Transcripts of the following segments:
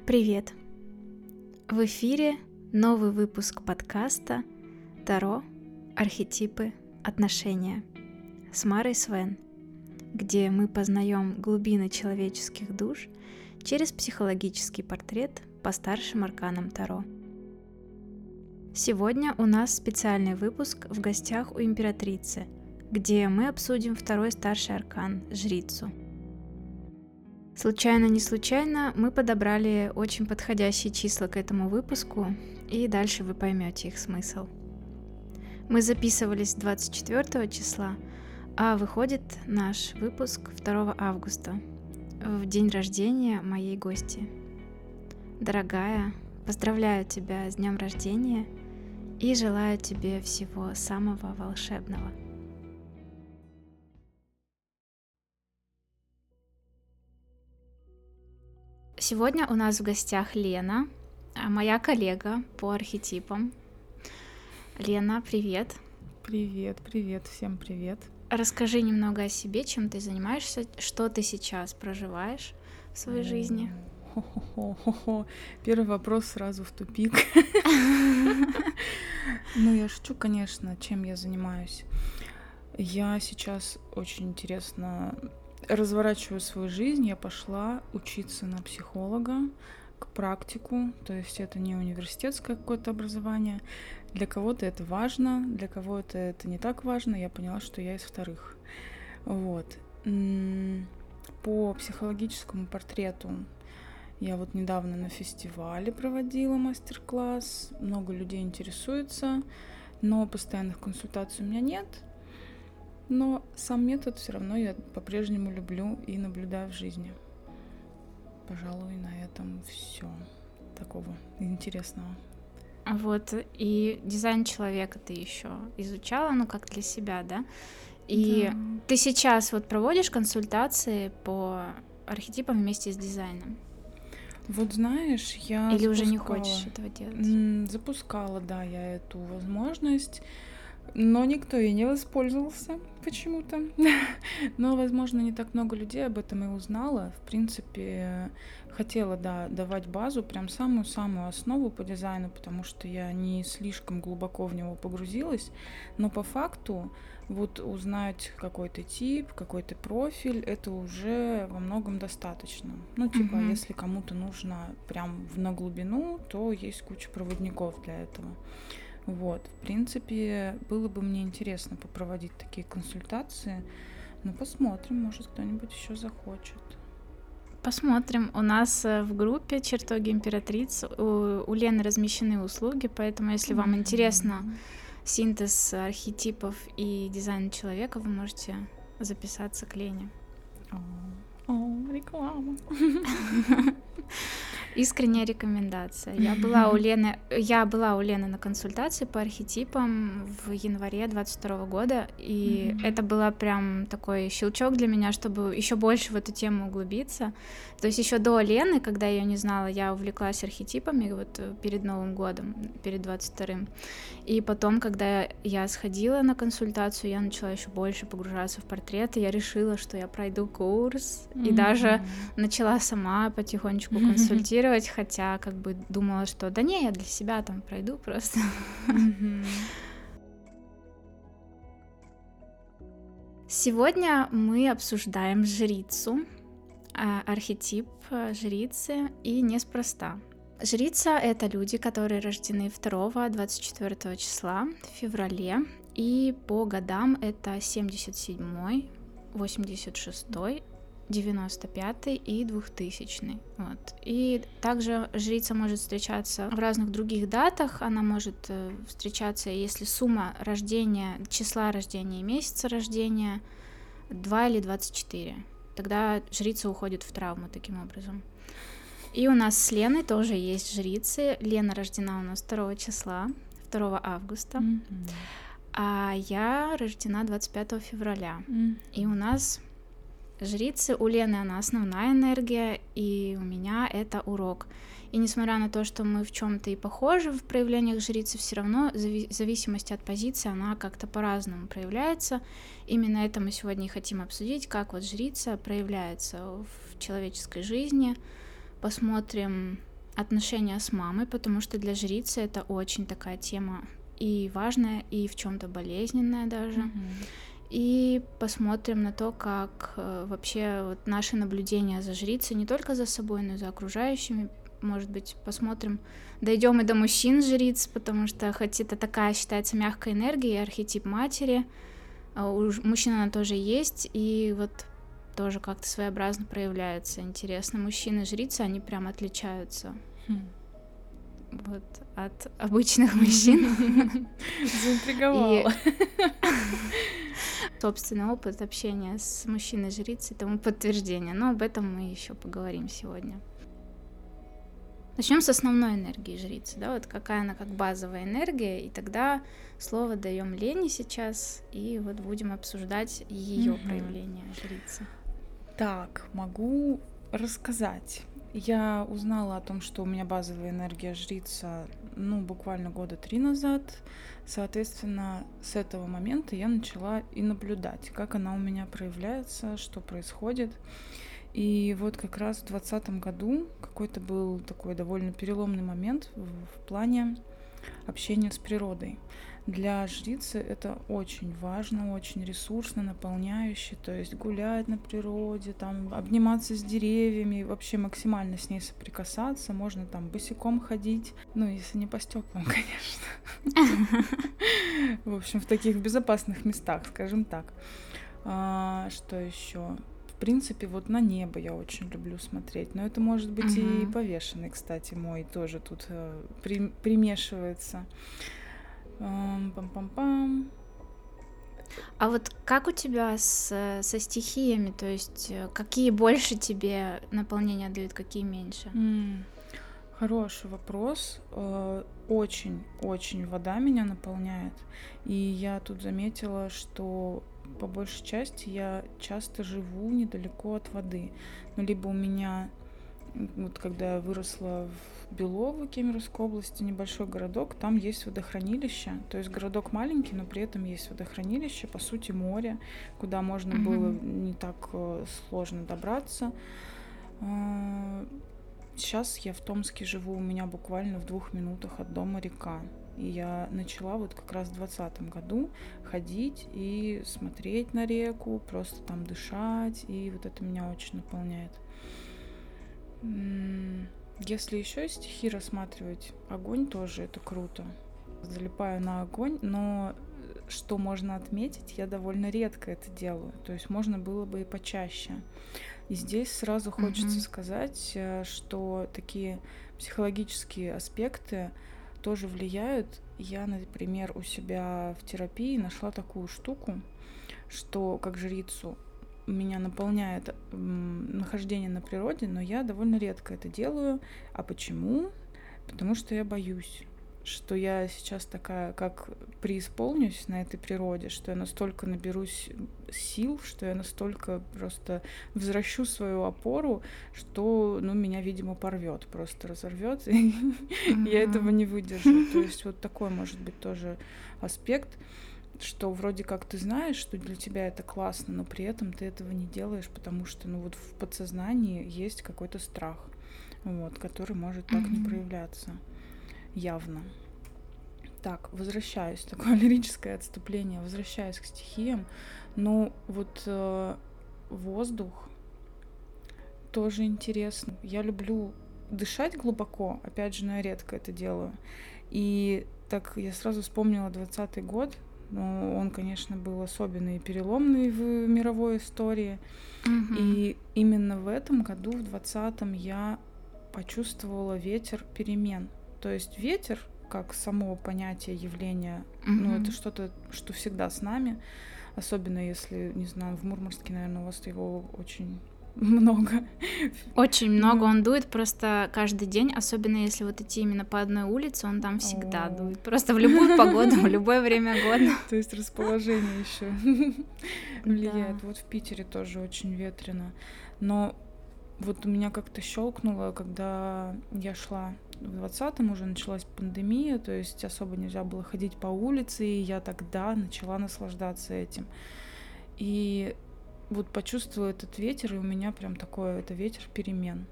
Привет! В эфире новый выпуск подкаста «Таро. Архетипы. Отношения» с Марой Свен, где мы познаем глубины человеческих душ через психологический портрет по старшим арканам Таро. Сегодня у нас специальный выпуск в гостях у императрицы, где мы обсудим второй старший аркан – жрицу – Случайно, не случайно, мы подобрали очень подходящие числа к этому выпуску, и дальше вы поймете их смысл. Мы записывались 24 числа, а выходит наш выпуск 2 августа, в день рождения моей гости. Дорогая, поздравляю тебя с днем рождения и желаю тебе всего самого волшебного. Сегодня у нас в гостях Лена, а, моя коллега по архетипам. Лена, привет. Привет, привет, всем привет. Расскажи немного о себе, чем ты занимаешься, что ты сейчас проживаешь в своей жизни. Первый вопрос сразу в тупик. Ну, я шучу, конечно, чем я занимаюсь. Я сейчас очень интересно разворачиваю свою жизнь, я пошла учиться на психолога, к практику, то есть это не университетское какое-то образование. Для кого-то это важно, для кого-то это не так важно. Я поняла, что я из вторых. Вот. По психологическому портрету я вот недавно на фестивале проводила мастер-класс. Много людей интересуется, но постоянных консультаций у меня нет. Но сам метод все равно я по-прежнему люблю и наблюдаю в жизни. Пожалуй, на этом все такого интересного. Вот, и дизайн человека ты еще изучала, ну, как для себя, да? И да. ты сейчас вот проводишь консультации по архетипам вместе с дизайном? Вот знаешь, я Или запускала, уже не хочешь этого делать? Запускала, да, я эту возможность но никто и не воспользовался почему-то. Но, возможно, не так много людей об этом и узнало. В принципе, хотела, да, давать базу, прям самую-самую основу по дизайну, потому что я не слишком глубоко в него погрузилась. Но по факту вот узнать какой-то тип, какой-то профиль, это уже во многом достаточно. Ну, типа, mm-hmm. если кому-то нужно прям на глубину, то есть куча проводников для этого. Вот, в принципе, было бы мне интересно попроводить такие консультации, но посмотрим, может кто-нибудь еще захочет. Посмотрим. У нас э, в группе чертоги императриц у, у Лены размещены услуги, поэтому если вам mm-hmm. интересно синтез архетипов и дизайн человека, вы можете записаться к Лене. О, реклама. Искренняя рекомендация. Я была у Лены, я была у Лены на консультации по архетипам в январе 22 года, и mm-hmm. это было прям такой щелчок для меня, чтобы еще больше в эту тему углубиться. То есть еще до Лены, когда я ее не знала, я увлеклась архетипами вот перед Новым годом, перед 22-м. И потом, когда я сходила на консультацию, я начала еще больше погружаться в портреты, я решила, что я пройду курс, mm-hmm. и даже начала сама потихонечку консультировать комментировать, хотя как бы думала, что да не, я для себя там пройду просто. Сегодня мы обсуждаем жрицу, архетип а, жрицы, и неспроста. Жрица — это люди, которые рождены 2-24 числа в феврале, и по годам это 77 86 95 и 2000 вот. И также жрица может встречаться в разных других датах, она может э, встречаться, если сумма рождения, числа рождения и месяца рождения 2 или 24. Тогда жрица уходит в травму таким образом. И у нас с Леной тоже есть жрицы. Лена рождена у нас 2 числа, 2 августа. Mm-hmm. А я рождена 25 февраля. Mm-hmm. И у нас жрицы. У Лены она основная энергия, и у меня это урок. И несмотря на то, что мы в чем-то и похожи в проявлениях жрицы, все равно в зависимости от позиции она как-то по-разному проявляется. Именно это мы сегодня и хотим обсудить, как вот жрица проявляется в человеческой жизни, посмотрим отношения с мамой, потому что для жрицы это очень такая тема и важная, и в чем-то болезненная даже. Mm-hmm. И посмотрим на то, как э, вообще вот наши наблюдения за жрицей, не только за собой, но и за окружающими, может быть, посмотрим, дойдем и до мужчин жриц, потому что хоть это такая считается мягкая энергия, архетип матери, а у мужчин она тоже есть, и вот тоже как-то своеобразно проявляется. Интересно, мужчины жрицы, они прям отличаются. Хм. Вот от обычных мужчин. Заинтриговала. Собственный опыт общения с мужчиной жрицей тому подтверждение. Но об этом мы еще поговорим сегодня. Начнем с основной энергии жрицы, да, вот какая она как базовая энергия, и тогда слово даем Лене сейчас, и вот будем обсуждать ее угу. проявление жрицы. Так, могу рассказать. Я узнала о том, что у меня базовая энергия жрица, ну, буквально года три назад. Соответственно, с этого момента я начала и наблюдать, как она у меня проявляется, что происходит. И вот как раз в двадцатом году какой-то был такой довольно переломный момент в, в плане общения с природой. Для жрицы это очень важно, очень ресурсно, наполняюще, то есть гулять на природе, там обниматься с деревьями, вообще максимально с ней соприкасаться, можно там босиком ходить, ну если не по стеклам, конечно. В общем, в таких безопасных местах, скажем так. А, что еще? Принципе, вот на небо я очень люблю смотреть. Но это может быть uh-huh. и повешенный, кстати, мой тоже тут э, при, примешивается. Пам-пам-пам. А вот как у тебя с, со стихиями? То есть э, какие больше тебе наполнения дают, какие меньше? Mm. Хороший вопрос. Очень-очень э, вода меня наполняет. И я тут заметила, что по большей части я часто живу недалеко от воды. Ну, либо у меня, вот когда я выросла в Белово, Кемеровской области, небольшой городок, там есть водохранилище. То есть городок маленький, но при этом есть водохранилище, по сути, море, куда можно mm-hmm. было не так э, сложно добраться. Сейчас а, я в Томске живу, у меня буквально в двух минутах от дома река. И я начала вот как раз в двадцатом году ходить и смотреть на реку, просто там дышать, и вот это меня очень наполняет. Если еще стихи рассматривать, огонь тоже это круто. Залипаю на огонь, но э, что можно отметить, я довольно редко это делаю. То есть можно было бы и почаще. И здесь сразу хочется mm-hmm. сказать, э, что такие психологические аспекты тоже влияют. Я, например, у себя в терапии нашла такую штуку, что как жрицу меня наполняет нахождение на природе, но я довольно редко это делаю. А почему? Потому что я боюсь что я сейчас такая, как преисполнюсь на этой природе, что я настолько наберусь сил, что я настолько просто возвращу свою опору, что, ну, меня, видимо, порвет, просто разорвет, и я этого не выдержу. То есть вот такой может быть тоже аспект, что вроде как ты знаешь, что для тебя это классно, но при этом ты этого не делаешь, потому что, ну, вот в подсознании есть какой-то страх, вот, который может так не проявляться явно. Так, возвращаюсь, такое лирическое отступление, возвращаюсь к стихиям. Ну, вот э, воздух тоже интересно. Я люблю дышать глубоко, опять же, но я редко это делаю. И так я сразу вспомнила двадцатый год, но он, конечно, был особенный и переломный в мировой истории. Угу. И именно в этом году, в двадцатом, я почувствовала ветер перемен. То есть ветер, как само понятие явления, mm-hmm. ну это что-то, что всегда с нами, особенно если, не знаю, в Мурманске, наверное, у вас его очень много. Очень много он дует просто каждый день, особенно если вот идти именно по одной улице, он там всегда дует. Просто в любую погоду, в любое время года. То есть расположение еще влияет. Вот в Питере тоже очень ветрено. Но вот у меня как-то щелкнуло, когда я шла в 20-м уже началась пандемия, то есть особо нельзя было ходить по улице, и я тогда начала наслаждаться этим. И вот почувствовала этот ветер, и у меня прям такое, это ветер перемен.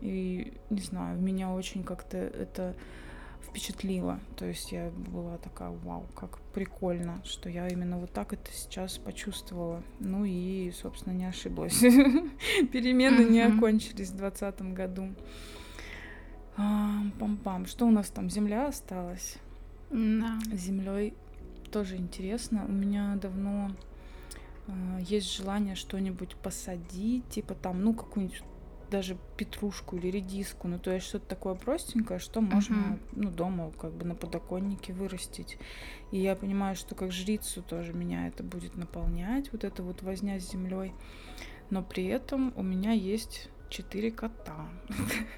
И, не знаю, меня очень как-то это впечатлило. То есть я была такая, вау, как прикольно, что я именно вот так это сейчас почувствовала. Ну и, собственно, не ошиблась. Перемены не окончились в двадцатом году. Пам-пам. Что у нас там? Земля осталась? Да. Землей тоже интересно. У меня давно э, есть желание что-нибудь посадить, типа там, ну, какую-нибудь даже петрушку или редиску, ну то есть что-то такое простенькое, что можно uh-huh. ну дома как бы на подоконнике вырастить. И я понимаю, что как жрицу тоже меня это будет наполнять, вот эта вот возня с землей. Но при этом у меня есть четыре кота.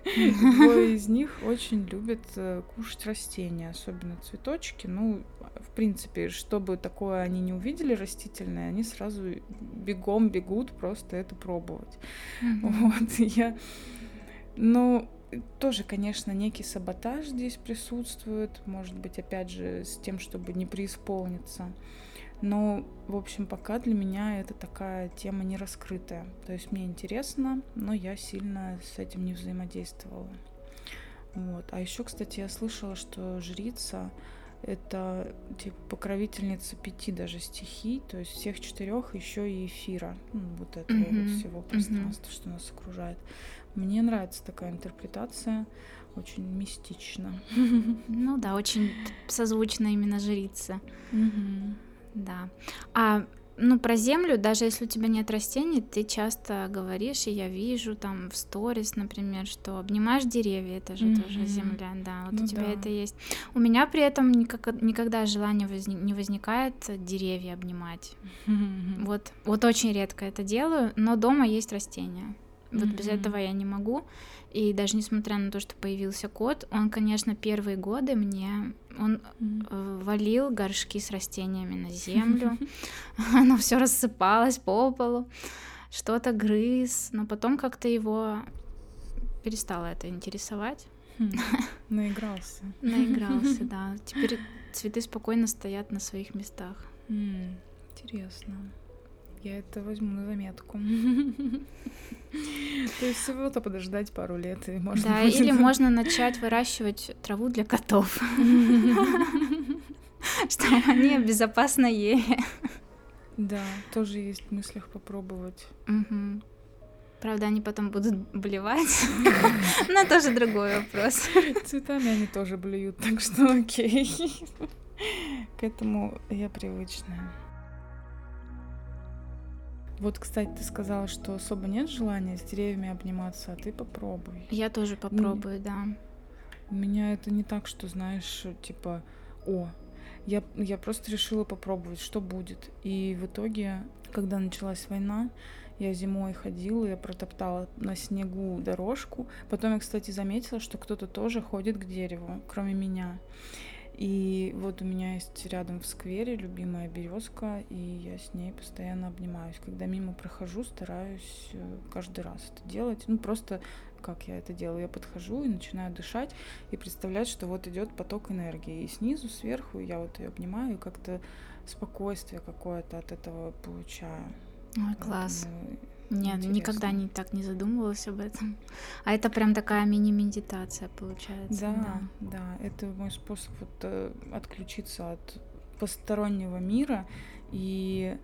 Двое из них очень любят э, кушать растения, особенно цветочки. Ну, в принципе, чтобы такое они не увидели растительное, они сразу бегом бегут просто это пробовать. Вот, я... Ну, тоже, конечно, некий саботаж здесь присутствует, может быть, опять же, с тем, чтобы не преисполниться. Но, в общем, пока для меня это такая тема не раскрытая. То есть мне интересно, но я сильно с этим не взаимодействовала. Вот. А еще, кстати, я слышала, что жрица это типа покровительница пяти даже стихий, то есть всех четырех еще и эфира, ну, вот этого mm-hmm. вот всего пространства, mm-hmm. что нас окружает. Мне нравится такая интерпретация, очень мистично. Ну да, очень созвучно именно жрица. Mm-hmm. Да. А ну, про землю, даже если у тебя нет растений, ты часто говоришь, и я вижу там в сторис, например, что обнимаешь деревья, это же mm-hmm. тоже земля, да, вот ну, у тебя да. это есть. У меня при этом никак, никогда желание возник, не возникает деревья обнимать. Mm-hmm. Вот, вот очень редко это делаю, но дома есть растения. Вот mm-hmm. без этого я не могу. И даже несмотря на то, что появился кот, он, конечно, первые годы мне он mm-hmm. валил горшки с растениями на землю, оно все рассыпалось по полу, что-то грыз, но потом как-то его перестало это интересовать. Хм, наигрался. Наигрался, да. Теперь цветы спокойно стоят на своих местах. Интересно. Я это возьму на заметку. То есть всего-то подождать пару лет и можно. Да, или можно начать выращивать траву для котов. Чтобы они безопасно ели. Да, тоже есть в мыслях попробовать. Правда, они потом будут блевать. Но тоже другой вопрос. Цветами они тоже блюют, так что окей. К этому я привычная. Вот, кстати, ты сказала, что особо нет желания с деревьями обниматься, а ты попробуй. Я тоже попробую, ну, да. У меня это не так, что, знаешь, типа, о, я, я просто решила попробовать, что будет. И в итоге, когда началась война, я зимой ходила, я протоптала на снегу дорожку. Потом я, кстати, заметила, что кто-то тоже ходит к дереву, кроме меня. И вот у меня есть рядом в сквере любимая березка, и я с ней постоянно обнимаюсь. Когда мимо прохожу, стараюсь э, каждый раз это делать. Ну, просто как я это делаю. Я подхожу и начинаю дышать и представлять, что вот идет поток энергии. И снизу, сверху я вот ее обнимаю, и как-то спокойствие какое-то от этого получаю. Ой, класс. Поэтому нет, Интересно. никогда не так не задумывалась об этом. А это прям такая мини-медитация получается. Да, да, да. Это мой способ вот, э, отключиться от постороннего мира и,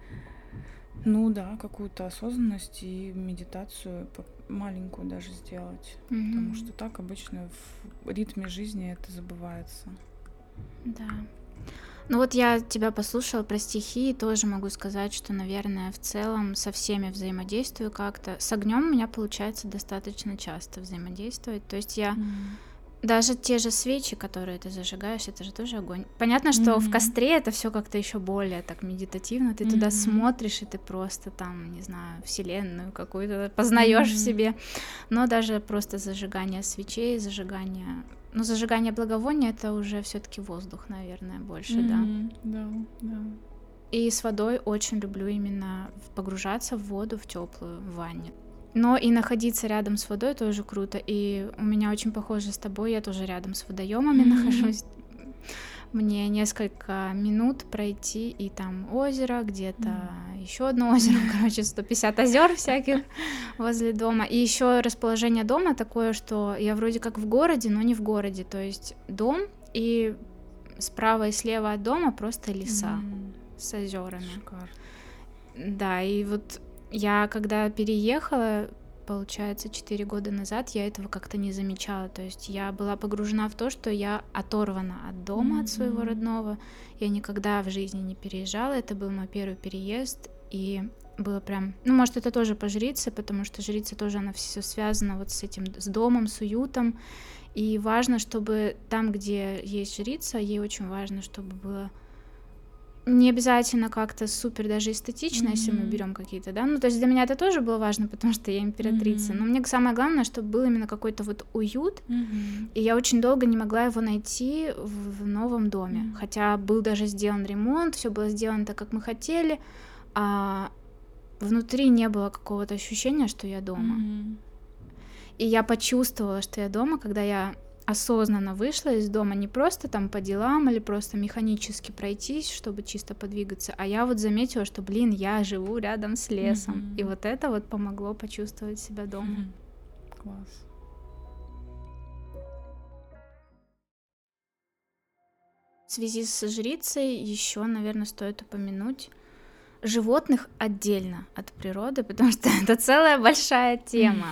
ну да, какую-то осознанность и медитацию маленькую даже сделать. Угу. Потому что так обычно в ритме жизни это забывается. Да. Ну вот я тебя послушала про стихи и тоже могу сказать, что, наверное, в целом со всеми взаимодействую как-то. С огнем у меня получается достаточно часто взаимодействовать. То есть я mm. даже те же свечи, которые ты зажигаешь, это же тоже огонь. Понятно, что mm-hmm. в костре это все как-то еще более так медитативно. Ты mm-hmm. туда смотришь, и ты просто там, не знаю, вселенную какую-то познаешь mm-hmm. в себе. Но даже просто зажигание свечей, зажигание но зажигание благовония это уже все-таки воздух, наверное, больше, mm-hmm, да. Да, да. И с водой очень люблю именно погружаться в воду, в теплую, в ванне. Но и находиться рядом с водой тоже круто. И у меня очень похоже с тобой, я тоже рядом с водоемами mm-hmm. нахожусь. Мне несколько минут пройти, и там озеро, где-то mm. еще одно озеро, короче, 150 озер всяких возле дома. И еще расположение дома такое, что я вроде как в городе, но не в городе. То есть дом и справа и слева от дома просто леса mm. с озерами. Шикарно. Да, и вот я когда переехала, получается, 4 года назад, я этого как-то не замечала. То есть я была погружена в то, что я оторвана от дома, mm-hmm. от своего родного. Я никогда в жизни не переезжала. Это был мой первый переезд. И было прям... Ну, может, это тоже по жрице, потому что жрица тоже, она все связана вот с этим, с домом, с уютом. И важно, чтобы там, где есть жрица, ей очень важно, чтобы было не обязательно как-то супер даже эстетично, mm-hmm. если мы берем какие-то, да. Ну, то есть для меня это тоже было важно, потому что я императрица. Mm-hmm. Но мне самое главное, чтобы был именно какой-то вот уют. Mm-hmm. И я очень долго не могла его найти в, в новом доме. Mm-hmm. Хотя был даже сделан ремонт, все было сделано так, как мы хотели, а внутри не было какого-то ощущения, что я дома. Mm-hmm. И я почувствовала, что я дома, когда я осознанно вышла из дома не просто там по делам или просто механически пройтись, чтобы чисто подвигаться, а я вот заметила, что, блин, я живу рядом с лесом, mm-hmm. и вот это вот помогло почувствовать себя дома. Mm-hmm. Класс. В связи с жрицей еще, наверное, стоит упомянуть животных отдельно от природы, потому что это целая большая тема.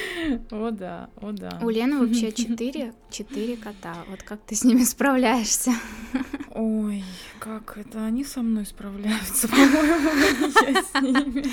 О да, о да. У Лены вообще четыре, четыре кота. Вот как ты с ними справляешься? Ой, как это они со мной справляются, по-моему, я с ними.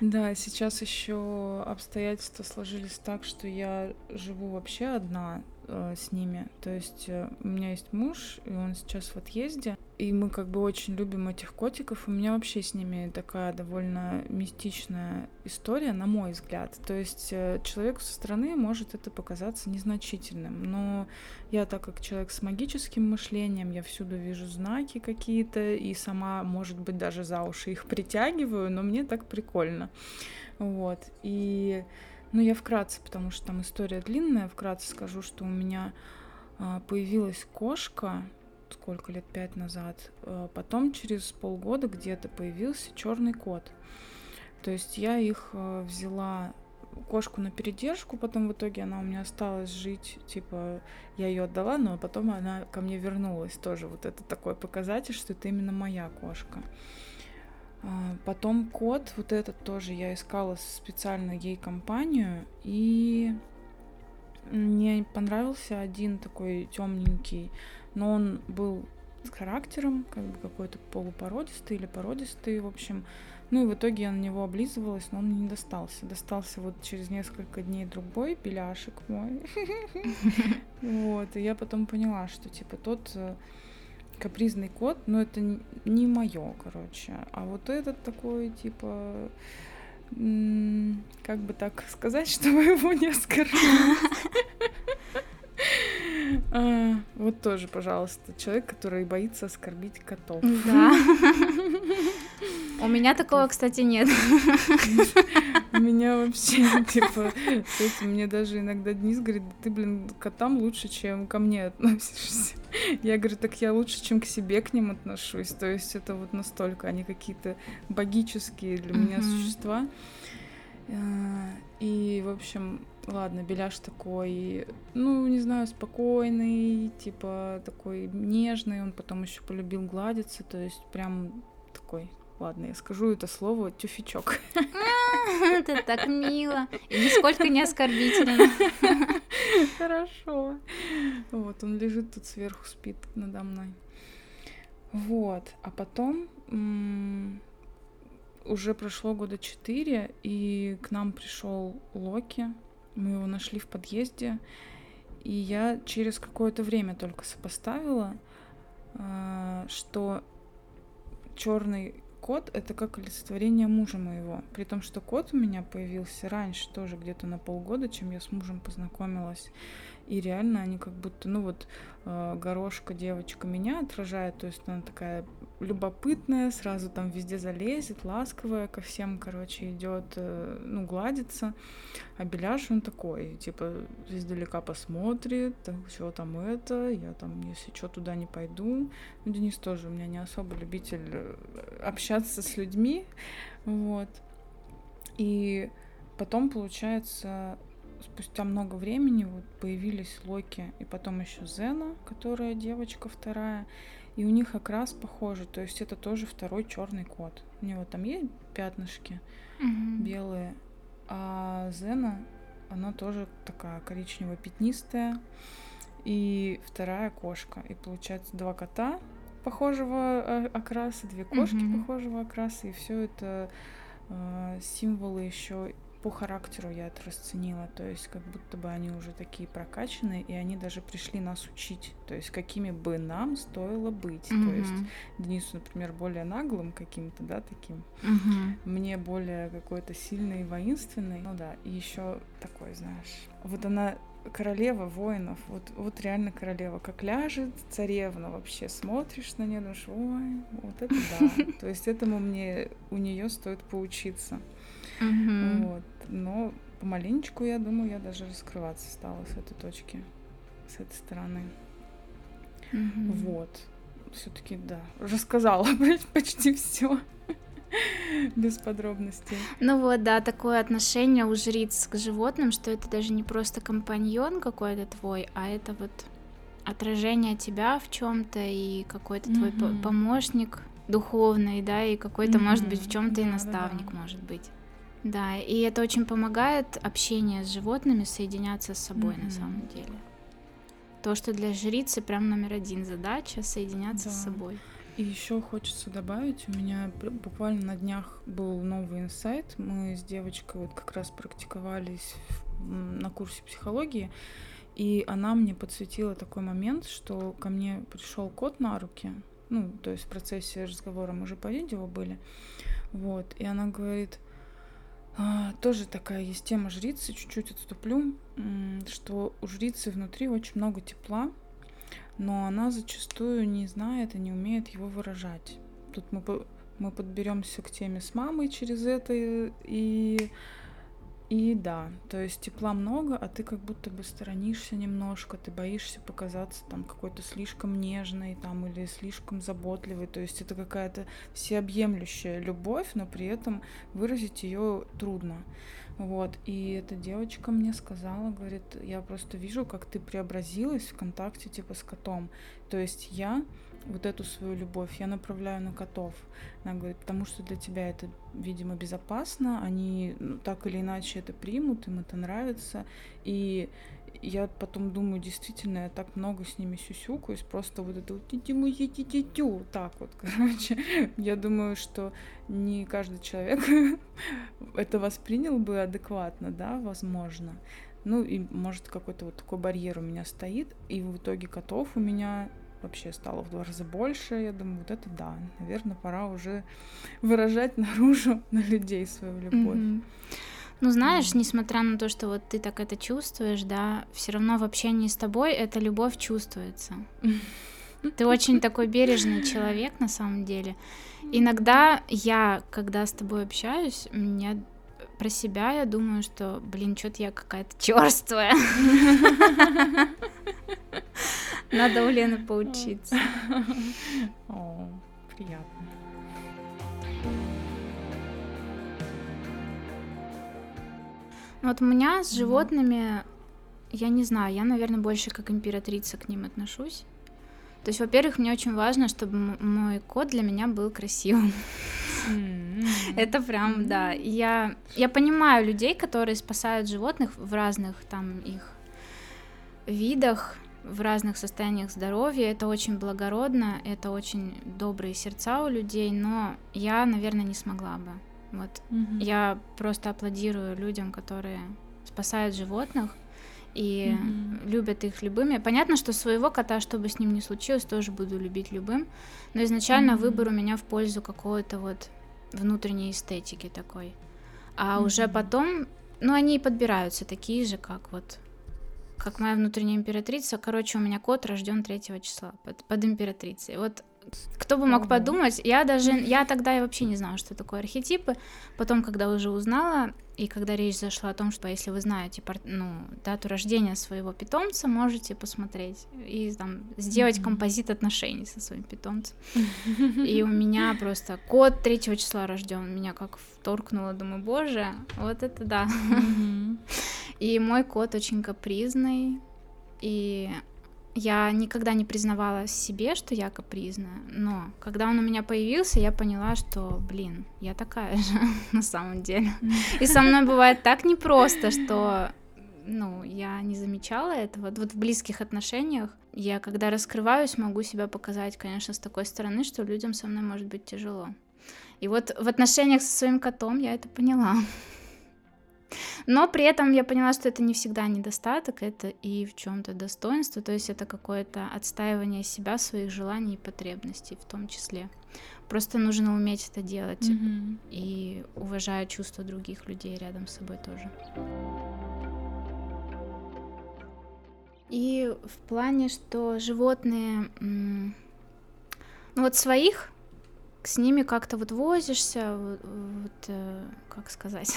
Да, сейчас еще обстоятельства сложились так, что я живу вообще одна э, с ними. То есть э, у меня есть муж, и он сейчас в отъезде. И мы как бы очень любим этих котиков. У меня вообще с ними такая довольно мистичная история, на мой взгляд. То есть э, человеку со стороны может это показаться незначительным. Но я, так как человек с магическим мышлением, я всюду вижу знаки какие-то, и сама, может быть, даже за уши их притягиваю, но мне так прикольно. Вот. И ну, я вкратце, потому что там история длинная, вкратце скажу, что у меня а, появилась кошка, сколько лет, пять назад. А, потом через полгода где-то появился черный кот. То есть я их а, взяла кошку на передержку, потом в итоге она у меня осталась жить, типа, я ее отдала, но потом она ко мне вернулась тоже. Вот это такой показатель, что это именно моя кошка. А, потом кот, вот этот тоже я искала специально ей компанию, и мне понравился один такой темненький, но он был с характером, как бы какой-то полупородистый или породистый, в общем. Ну и в итоге я на него облизывалась, но он мне не достался. Достался вот через несколько дней другой беляшек мой. Вот, и я потом поняла, что типа тот э, капризный кот, но это не мое, короче. А вот этот такой, типа, как бы так сказать, чтобы его не оскорбить. А, вот тоже, пожалуйста, человек, который боится оскорбить котов. Да. У меня такого, кстати, нет. У меня вообще, типа, этим мне даже иногда Денис говорит, ты, блин, к котам лучше, чем ко мне относишься. Я говорю, так я лучше, чем к себе к ним отношусь. То есть это вот настолько, они какие-то богические для меня существа. А, и, в общем, ладно, Беляш такой, ну, не знаю, спокойный, типа такой нежный, он потом еще полюбил гладиться, то есть прям такой Ладно, я скажу это слово тюфячок. Это так мило. И нисколько не оскорбительно. Хорошо. Вот, он лежит тут сверху, спит надо мной. Вот. А потом уже прошло года четыре, и к нам пришел Локи. Мы его нашли в подъезде. И я через какое-то время только сопоставила, а, что черный кот — это как олицетворение мужа моего. При том, что кот у меня появился раньше, тоже где-то на полгода, чем я с мужем познакомилась. И реально они как будто, ну вот, э, горошка девочка меня отражает, то есть она такая любопытная, сразу там везде залезет, ласковая ко всем, короче, идет, э, ну, гладится. А Беляш, он такой, типа, издалека посмотрит, что там это, я там, если что, туда не пойду. Ну, Денис тоже у меня не особо любитель э, общаться с людьми, вот. И потом, получается, спустя много времени вот появились Локи и потом еще Зена, которая девочка вторая. И у них окрас похожий, то есть это тоже второй черный кот. У него там есть пятнышки Мгм. белые, а Зена, она тоже такая коричнево-пятнистая. И вторая кошка. И получается два кота похожего э, окраса, две кошки Мгм. похожего окраса, и все это э, символы еще по характеру я это расценила, то есть как будто бы они уже такие прокачанные, и они даже пришли нас учить, то есть какими бы нам стоило быть, то есть. Денису, например, более наглым каким-то, да, таким, Мгм. мне более какой-то сильный и воинственный, ну да, и еще такой, знаешь, вот она королева воинов, вот, вот реально королева, как ляжет царевна вообще, смотришь на нее, думаешь, ой, вот это да, то есть этому мне у нее стоит поучиться. Мгм. Вот. Но помаленечку, я думаю, я даже раскрываться стала с этой точки, с этой стороны. Мгм. Вот. Все-таки, да, рассказала почти все. Без подробностей. Ну вот, да, такое отношение у жриц к животным, что это даже не просто компаньон какой-то твой, а это вот отражение тебя в чем-то и какой-то твой по- Мгм. помощник духовный, да, и какой-то, может быть, в чем-то и Да-да-да. наставник, может быть. Да, и это очень помогает общение с животными соединяться с собой на Мгм. самом деле. То, что для жрицы прям номер один задача соединяться с Да. собой. И еще хочется добавить, у меня буквально на днях был новый инсайт. Мы с девочкой вот как раз практиковались на курсе психологии, и она мне подсветила такой момент, что ко мне пришел кот на руки, ну, то есть в процессе разговора мы же по видео были, вот, и она говорит, «А, тоже такая есть тема жрицы, чуть-чуть отступлю, что у жрицы внутри очень много тепла, но она зачастую не знает и не умеет его выражать. Тут мы, мы подберемся к теме с мамой через это и, и да, то есть тепла много, а ты как будто бы сторонишься немножко, ты боишься показаться там какой-то слишком нежной там или слишком заботливой, то есть это какая-то всеобъемлющая любовь, но при этом выразить ее трудно. Вот, и эта девочка мне сказала, говорит, я просто вижу, как ты преобразилась в контакте типа с котом. То есть я вот эту свою любовь я направляю на котов. Она говорит, потому что для тебя это, видимо, безопасно, они ну, так или иначе это примут, им это нравится. И я потом думаю, действительно, я так много с ними сюсюкаюсь, просто вот это вот тю тю так вот, короче. Я думаю, что не каждый человек это воспринял бы адекватно, да, возможно. Ну и может какой-то вот такой барьер у меня стоит, и в итоге котов у меня вообще стало в два раза больше. Я думаю, вот это да, наверное, пора уже выражать наружу на людей свою любовь. Мгм. Ну, знаешь, несмотря на то, что вот ты так это чувствуешь, да, все равно в общении с тобой эта любовь чувствуется. Ты очень такой бережный человек на самом деле. Иногда я, когда с тобой общаюсь, меня про себя я думаю, что, блин, что-то я какая-то черствая. Надо у Лены поучиться. О, приятно. Вот у меня с животными, я не знаю, я, наверное, больше как императрица к ним отношусь. То есть, во-первых, мне очень важно, чтобы мой кот для меня был красивым. Это прям, да. Я, я понимаю людей, которые спасают животных в разных там их видах, в разных состояниях здоровья. Это очень благородно, это очень добрые сердца у людей, но я, наверное, не смогла бы. Вот я просто аплодирую людям, которые спасают животных и Мгм. любят их любыми. Понятно, что своего кота, что бы с ним ни случилось, тоже буду любить любым. Но изначально Мгм. выбор у меня в пользу какой-то вот внутренней эстетики такой. А уже Мгм. потом, ну, они и подбираются такие же, как вот как моя внутренняя императрица. Короче, у меня кот рожден 3 числа под, под императрицей. Вот Кто бы мог подумать, я даже, я тогда я вообще не знала, что такое архетипы. Потом, когда уже узнала, и когда речь зашла о том, что если вы знаете ну, дату рождения своего питомца, можете посмотреть и там сделать композит отношений со своим питомцем. И у меня просто кот третьего числа рожден, меня как вторкнуло, думаю, боже, вот это да. И мой кот очень капризный, и я никогда не признавала себе, что я капризная, но когда он у меня появился, я поняла, что, блин, я такая же на самом деле. И со мной бывает так непросто, что ну, я не замечала этого. Вот в близких отношениях я, когда раскрываюсь, могу себя показать, конечно, с такой стороны, что людям со мной может быть тяжело. И вот в отношениях со своим котом я это поняла. Но при этом я поняла, что это не всегда недостаток, это и в чем-то достоинство, то есть это какое-то отстаивание себя, своих желаний и потребностей в том числе. Просто нужно уметь это делать Мгм. и уважая чувства других людей рядом с собой тоже. И в плане, что животные, ну вот своих, с ними как-то вот возишься, вот, вот, э, как сказать.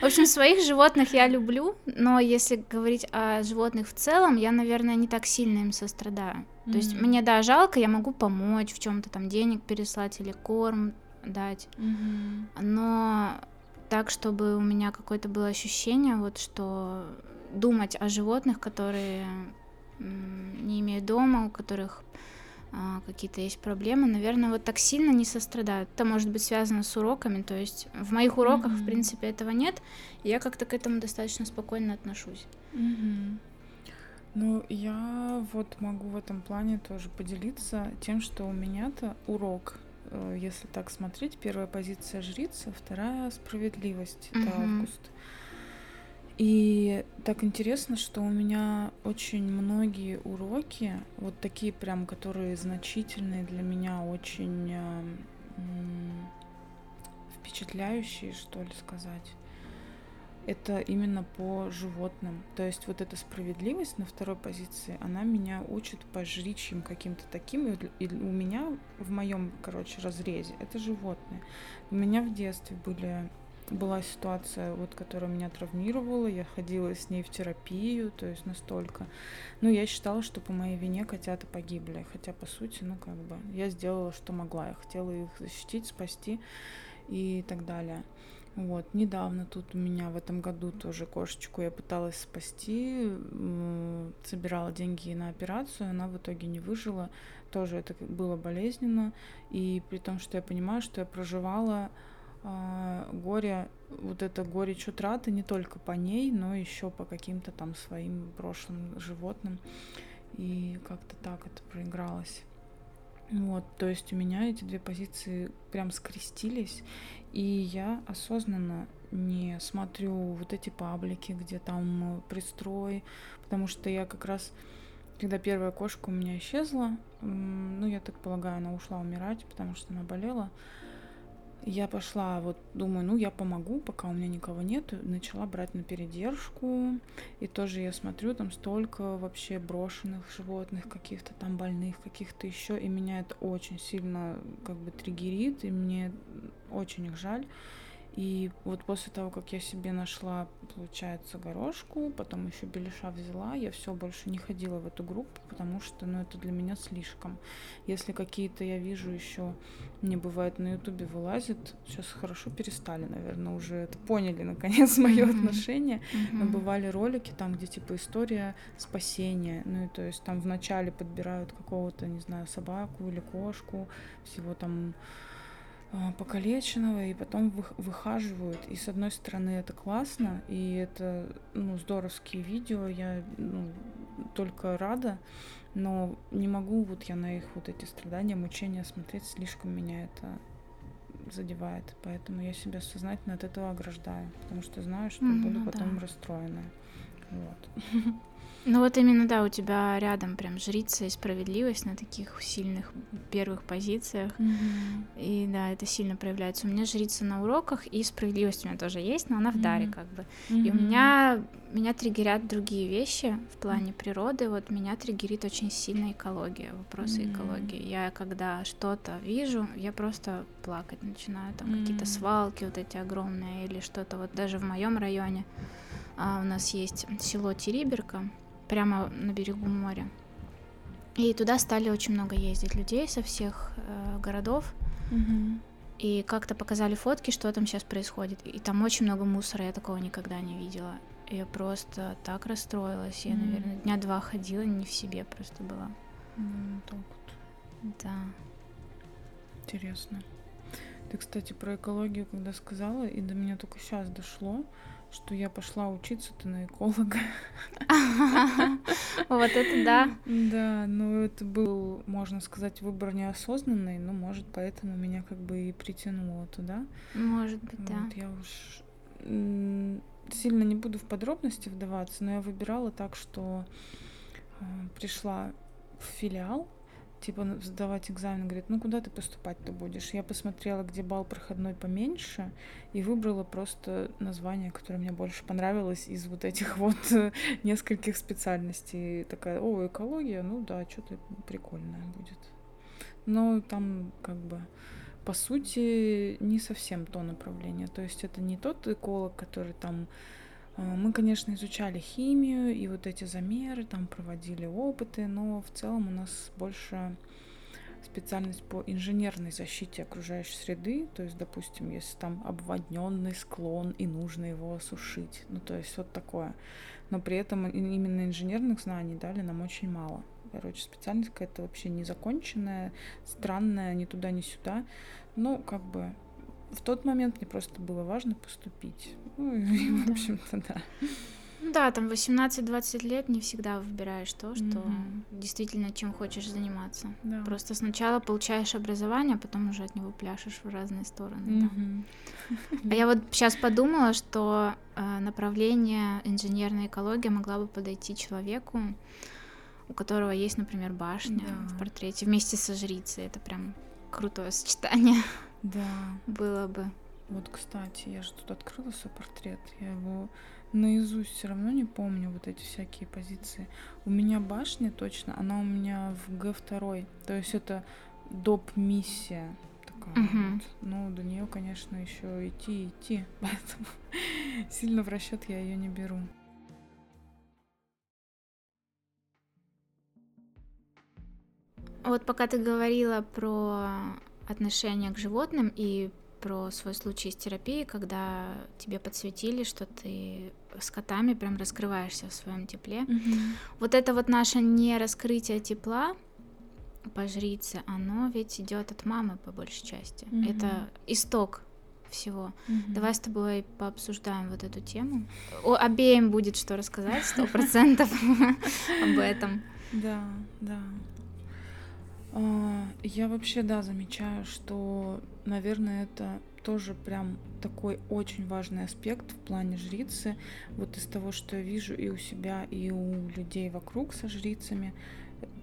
В общем, своих животных я люблю, но если говорить о животных в целом, я, наверное, не так сильно им сострадаю. То есть мне, да, жалко, я могу помочь в чем-то там денег переслать или корм дать, но так, чтобы у меня какое-то было ощущение, вот что думать о животных, которые не имеют дома, у которых какие-то есть проблемы, наверное, вот так сильно не сострадают. Это может быть связано с уроками, то есть в моих уроках, в Мгм. принципе, этого нет, и я как-то к этому достаточно спокойно отношусь. Мгм. Ну, я вот могу в этом плане тоже поделиться тем, что у меня-то урок, э, если так смотреть, первая позиция жрица, вторая справедливость, это Мгм. август. И так интересно, что у меня очень многие уроки, вот такие прям, которые значительные для меня, очень э, м, впечатляющие, что ли сказать это именно по животным. То есть вот эта справедливость на второй позиции, она меня учит по жричьим каким-то таким. И у меня в моем, короче, разрезе это животные. У меня в детстве были была ситуация, вот, которая меня травмировала, я ходила с ней в терапию, то есть настолько. Ну, я считала, что по моей вине котята погибли, хотя, по сути, ну, как бы, я сделала, что могла, я хотела их защитить, спасти и так далее. Вот, недавно тут у меня в этом году тоже кошечку я пыталась спасти, собирала деньги на операцию, она в итоге не выжила, тоже это было болезненно, и при том, что я понимаю, что я проживала а, горе, вот это горечь утраты не только по ней, но еще по каким-то там своим прошлым животным, и как-то так это проигралось. Вот, то есть у меня эти две позиции прям скрестились, и я осознанно не смотрю вот эти паблики, где там пристрой, потому что я как раз, когда первая кошка у меня исчезла, ну, я так полагаю, она ушла умирать, потому что она болела, я пошла, вот думаю, ну я помогу, пока у меня никого нет, начала брать на передержку, и тоже я смотрю, там столько вообще брошенных животных, каких-то там больных, каких-то еще, и меня это очень сильно как бы триггерит, и мне очень их жаль. И вот после того, как я себе нашла, получается, горошку, потом еще беляша взяла, я все больше не ходила в эту группу, потому что, ну, это для меня слишком. Если какие-то я вижу еще, мне бывает на ютубе вылазит, сейчас хорошо перестали, наверное, уже это поняли, наконец, мое Мгм. отношение. Но Мгм. бывали ролики там, где типа история спасения. Ну и то есть там вначале подбирают какого-то, не знаю, собаку или кошку, всего там покалеченного, и потом вых- выхаживают. И с одной стороны это классно, и это ну, здоровские видео, я ну, только рада, но не могу вот я на их вот эти страдания, мучения смотреть, слишком меня это задевает. Поэтому я себя сознательно от этого ограждаю, потому что знаю, что Мгм, буду ну потом да. расстроенная. Вот. Ну вот именно, да, у тебя рядом прям жрица и справедливость на таких сильных первых позициях. Мгм. И да, это сильно проявляется. У меня жрица на уроках, и справедливость у меня тоже есть, но она в даре Мгм. как бы. И у меня, меня триггерят другие вещи в плане природы. Вот меня триггерит очень сильно экология, вопросы М. экологии. Я когда что-то вижу, я просто плакать начинаю. Там какие-то М. свалки вот эти огромные или что-то. Вот даже в моем районе а, у нас есть село Териберка, прямо на берегу моря. И туда стали очень много ездить людей со всех э, городов. Мгм. И как-то показали фотки, что там сейчас происходит. И там очень много мусора, я такого никогда не видела. Я просто так расстроилась. Я, Мгм. наверное, дня два ходила, не в себе просто была. Ну, так вот. Да. Интересно. Ты, кстати, про экологию, когда сказала, и до меня только сейчас дошло, что я пошла учиться-то на эколога. Вот это да. Да, но это был, можно сказать, выбор неосознанный, но, может, поэтому меня как бы и притянуло туда. Может быть, да. Я уж сильно не буду в подробности вдаваться, но я выбирала так, что э, пришла в филиал, типа на- сдавать экзамен, говорит, ну куда ты поступать-то будешь? Я посмотрела, где балл проходной поменьше, и выбрала просто название, которое мне больше понравилось из вот этих вот э, нескольких специальностей. Такая, о, экология, ну да, что-то прикольное будет. Но там как бы по сути, не совсем то направление. То есть это не тот эколог, который там... э, Мы, конечно, изучали химию и вот эти замеры, там проводили опыты, но в целом у нас больше специальность по инженерной защите окружающей среды. То есть, допустим, если там обводненный склон и нужно его осушить. Ну, то есть вот такое. Но при этом именно инженерных знаний дали нам очень мало. Короче, специальность какая-то вообще незаконченная, странная, ни туда, ни сюда. Ну, как бы в тот момент мне просто было важно поступить. Ну, и, Ну в да. общем-то, да. Ну Да, там 18-20 лет не всегда выбираешь то, что Мгм. действительно чем хочешь заниматься. Да. Просто сначала получаешь образование, а потом уже от него пляшешь в разные стороны. да. Мгм. А я вот сейчас подумала, что э, направление инженерная экология могла бы подойти человеку, у которого есть, например, башня Да. в портрете вместе со жрицей. Это прям крутое сочетание Да. было бы. Вот, кстати, я же тут открыла свой портрет. Я его наизусть все равно не помню, вот эти всякие позиции. У меня башня точно, она у меня в Г2. То есть это доп-миссия такая. Мгм. вот. Ну, до нее, конечно, еще идти идти. Поэтому сильно в расчет я ее не беру. Вот пока ты говорила про отношение к животным и про свой случай с терапией, когда тебе подсветили, что ты с котами прям раскрываешься в своем тепле. Вот это вот наше не раскрытие тепла по жрице, оно ведь идет от мамы по большей части. Мгм. Это исток всего. Мгм. Давай с тобой пообсуждаем вот эту тему. О, обеим будет что рассказать, сто процентов об этом. Да, да. А, Я вообще, да, замечаю, что, наверное, это тоже прям такой очень важный аспект в плане жрицы. Вот из того, что я вижу и у себя, и у людей вокруг со жрицами.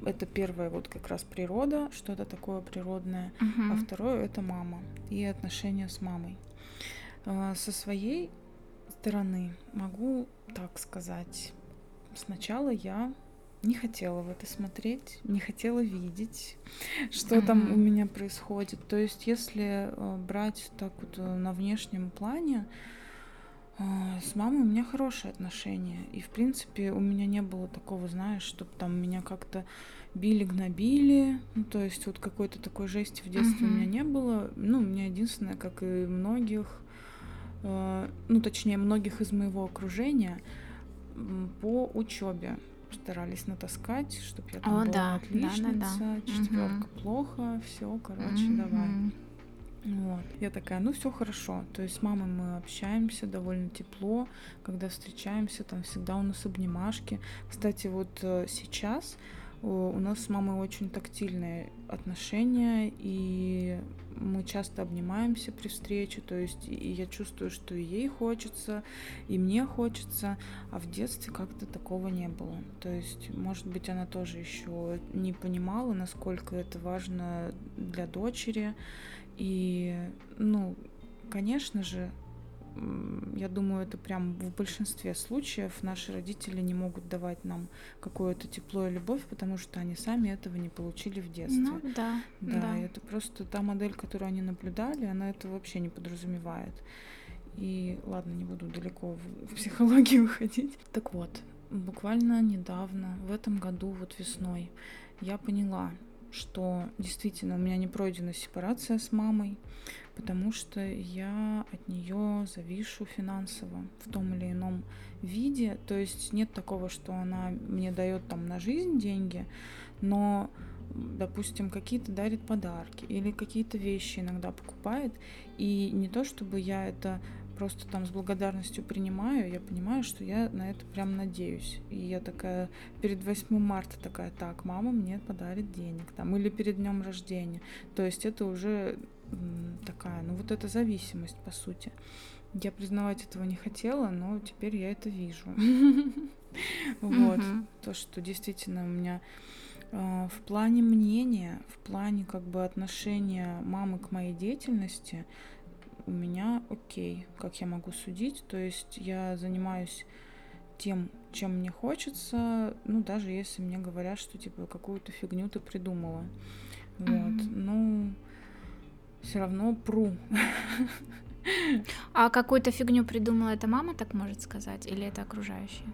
Это первое, вот как раз природа, что-то такое природное. А Мгм. второе это мама и отношения с мамой. А, Со своей стороны могу так сказать. Сначала я не хотела в это смотреть, не хотела видеть, что там у меня происходит. То есть, если э, брать так вот э, на внешнем плане, э, с мамой у меня хорошие отношения. И, в принципе, у меня не было такого, знаешь, чтобы там меня как-то били, гнобили. Ну, то есть вот какой-то такой жести в детстве у Мгм. меня не было. Ну, у меня единственное, как и многих, ну, точнее, многих из моего окружения, по учебе старались натаскать, чтобы я там О, была да, да, отличница, да, да. четверка Мгм. плохо, все, короче, давай. Мгм. Вот. Я такая, ну все хорошо. То есть с мамой мы общаемся довольно тепло, когда встречаемся, там всегда у нас обнимашки. Кстати, вот э, сейчас у нас с мамой очень тактильные отношения, и мы часто обнимаемся при встрече, то есть и я чувствую, что и ей хочется, и мне хочется, а в детстве как-то такого не было. То есть, может быть, она тоже еще не понимала, насколько это важно для дочери, и, ну, конечно же, я думаю, это прям в большинстве случаев наши родители не могут давать нам какое-то тепло и любовь, потому что они сами этого не получили в детстве. Ну, да, да. Да, это просто та модель, которую они наблюдали, она это вообще не подразумевает. И ладно, не буду далеко в, психологию уходить. Так вот, буквально недавно, в этом году, вот весной, я поняла, что действительно у меня не пройдена сепарация с мамой, потому что я от нее завишу финансово в том или ином виде. То есть нет такого, что она мне дает там на жизнь деньги, но допустим, какие-то дарит подарки или какие-то вещи иногда покупает. И не то, чтобы я это просто там с благодарностью принимаю, я понимаю, что я на это прям надеюсь. И я такая перед 8 марта такая, так, мама мне подарит денег там, или перед днем рождения. То есть это уже такая, ну вот эта зависимость, по сути. Я признавать этого не хотела, но теперь я это вижу. Вот. То, что действительно у меня а, в плане мнения, в плане как бы отношения мамы к моей деятельности, у меня окей, как я могу судить. То есть я занимаюсь тем, чем мне хочется, ну, даже если мне говорят, что, типа, какую-то фигню ты придумала. Вот. Ну, все равно пру. А какую-то фигню придумала эта мама, так может сказать, или это окружающие?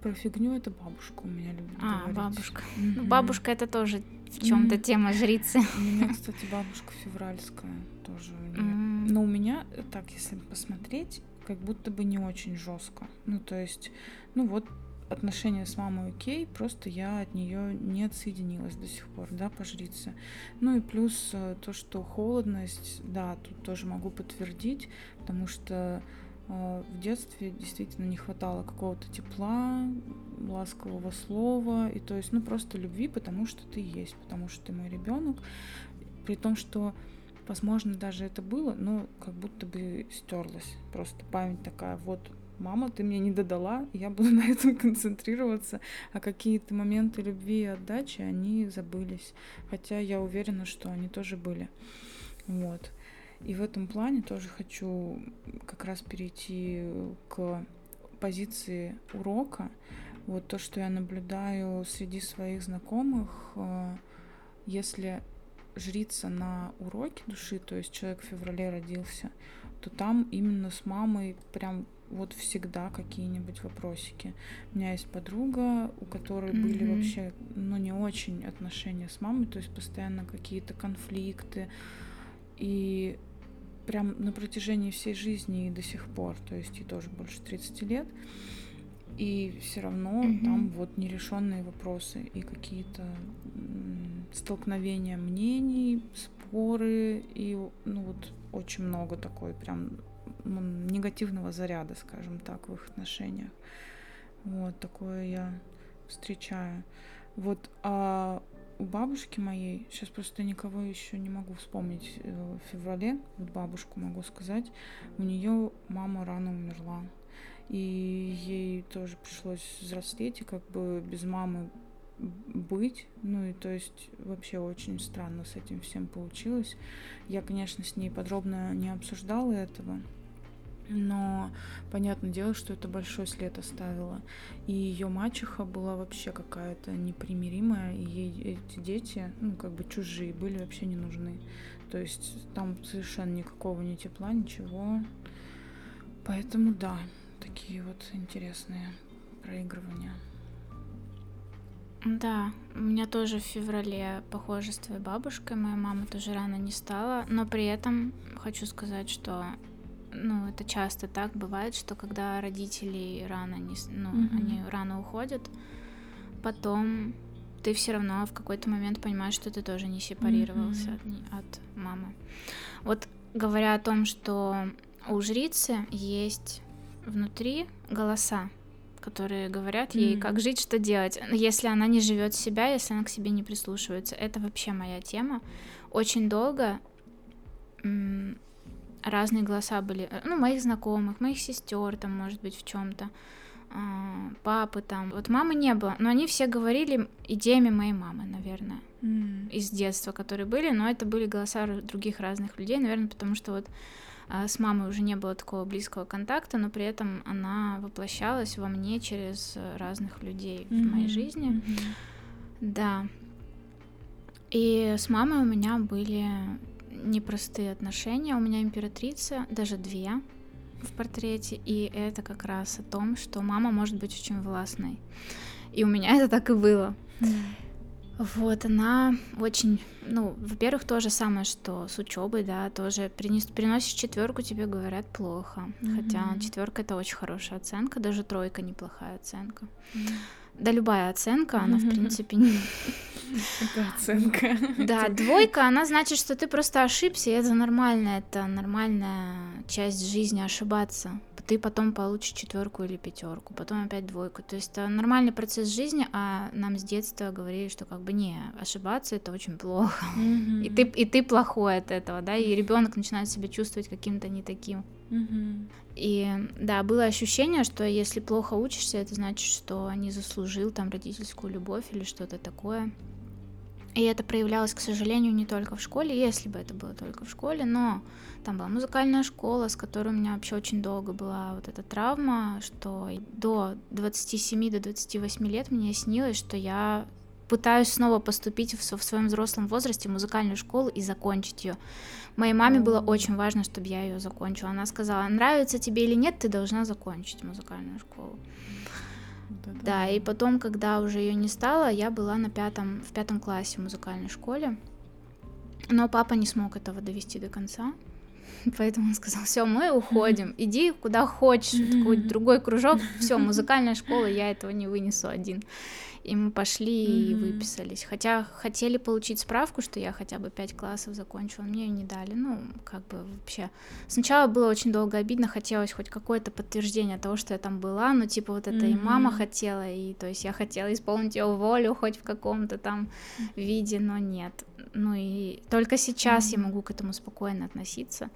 Про фигню это бабушка у меня любит а, говорить. бабушка. Mm-hmm. Ну, бабушка это тоже в чем-то mm-hmm. тема жрицы. У меня, кстати, бабушка февральская тоже. Mm-hmm. Но у меня, так, если посмотреть, как будто бы не очень жестко. Ну, то есть, ну вот отношения с мамой окей, просто я от нее не отсоединилась до сих пор, да, по жрице. Ну и плюс э, то, что холодность, да, тут тоже могу подтвердить, потому что э, в детстве действительно не хватало какого-то тепла, ласкового слова, и то есть, ну, просто любви, потому что ты есть, потому что ты мой ребенок, при том, что возможно, даже это было, но как будто бы стерлась. Просто память такая, вот мама, ты мне не додала, я буду на этом концентрироваться, а какие-то моменты любви и отдачи, они забылись. Хотя я уверена, что они тоже были. Вот. И в этом плане тоже хочу как раз перейти к позиции урока. Вот то, что я наблюдаю среди своих знакомых, э, если жрица на уроке души, то есть человек в феврале родился, то там именно с мамой прям вот всегда какие-нибудь вопросики. У меня есть подруга, у которой mm-hmm. были вообще, ну, не очень отношения с мамой, то есть постоянно какие-то конфликты. И прям на протяжении всей жизни и до сих пор, то есть ей тоже больше 30 лет, и все равно mm-hmm. там вот нерешенные вопросы и какие-то столкновения мнений, споры, и ну вот очень много такой прям негативного заряда, скажем так, в их отношениях. Вот такое я встречаю. Вот, а у бабушки моей, сейчас просто никого еще не могу вспомнить э, в феврале, вот бабушку могу сказать, у нее мама рано умерла. И ей тоже пришлось взрослеть, и как бы без мамы быть. Ну и то есть вообще очень странно с этим всем получилось. Я, конечно, с ней подробно не обсуждала этого, но понятное дело, что это большой след оставило. И ее мачеха была вообще какая-то непримиримая, и ей эти дети, ну, как бы чужие, были вообще не нужны. То есть там совершенно никакого ни тепла, ничего. Поэтому да, такие вот интересные проигрывания. Да, у меня тоже в феврале похоже с твоей бабушкой. Моя мама тоже рано не стала, но при этом хочу сказать, что ну, это часто так бывает, что когда родители рано не, ну, mm-hmm. они рано уходят, потом ты все равно в какой-то момент понимаешь, что ты тоже не сепарировался mm-hmm. от, от мамы. Вот говоря о том, что у жрицы есть внутри голоса, которые говорят ей, mm. как жить, что делать. Если она не живет себя, если она к себе не прислушивается, это вообще моя тема. Очень долго разные голоса были, э, ну, моих знакомых, моих сестер, там, может быть, в чем-то, а, папы там. Вот мамы не было, но они все говорили идеями моей мамы, наверное, mm. из детства, которые были, но это были голоса других разных людей, наверное, потому что вот а, с мамой уже не было такого близкого контакта, но при этом она воплощалась во мне через разных людей mm-hmm. в моей жизни. Mm-hmm. Да. И с мамой у меня были непростые отношения. У меня императрица, даже две в портрете, и это как раз о том, что мама может быть очень властной. И у меня это так и было. Mm. Вот, она очень, ну, во-первых, то же самое, что с учебой, да, тоже принес, приносишь четверку, тебе говорят плохо. Mm-hmm. Хотя четверка это очень хорошая оценка, даже тройка неплохая оценка. Mm-hmm. Да, любая оценка, она, в принципе, не... Это оценка. Да, двойка, она значит, что ты просто ошибся, и это нормально, это нормальная часть жизни ошибаться. Ты потом получишь четверку или пятерку, потом опять двойку. То есть это нормальный процесс жизни, а нам с детства говорили, что как бы не, ошибаться это очень плохо. Mm-hmm. И, ты, и ты плохой от этого, да, и ребенок начинает себя чувствовать каким-то не таким. Mm-hmm. И да, было ощущение, что если плохо учишься, это значит, что не заслужил там родительскую любовь или что-то такое. И это проявлялось, к сожалению, не только в школе, если бы это было только в школе, но там была музыкальная школа, с которой у меня вообще очень долго была вот эта травма, что до 27 до 28 лет мне снилось, что я пытаюсь снова поступить в, в своем взрослом возрасте в музыкальную школу и закончить ее. Моей маме было очень важно, чтобы я ее закончила. Она сказала, нравится тебе или нет, ты должна закончить музыкальную школу. Вот да, и потом, когда уже ее не стало, я была на пятом, в пятом классе в музыкальной школе. Но папа не смог этого довести до конца. Поэтому он сказал, все, мы уходим, иди куда хочешь, в какой-то другой кружок, все, музыкальная школа, я этого не вынесу один. И мы пошли mm-hmm. и выписались. Хотя хотели получить справку, что я хотя бы пять классов закончила, мне ее не дали. Ну, как бы вообще. Сначала было очень долго обидно, хотелось хоть какое-то подтверждение того, что я там была, но типа вот это mm-hmm. и мама хотела, и то есть я хотела исполнить ее волю хоть в каком-то там виде, но нет. Ну и только сейчас mm-hmm. я могу к этому спокойно относиться.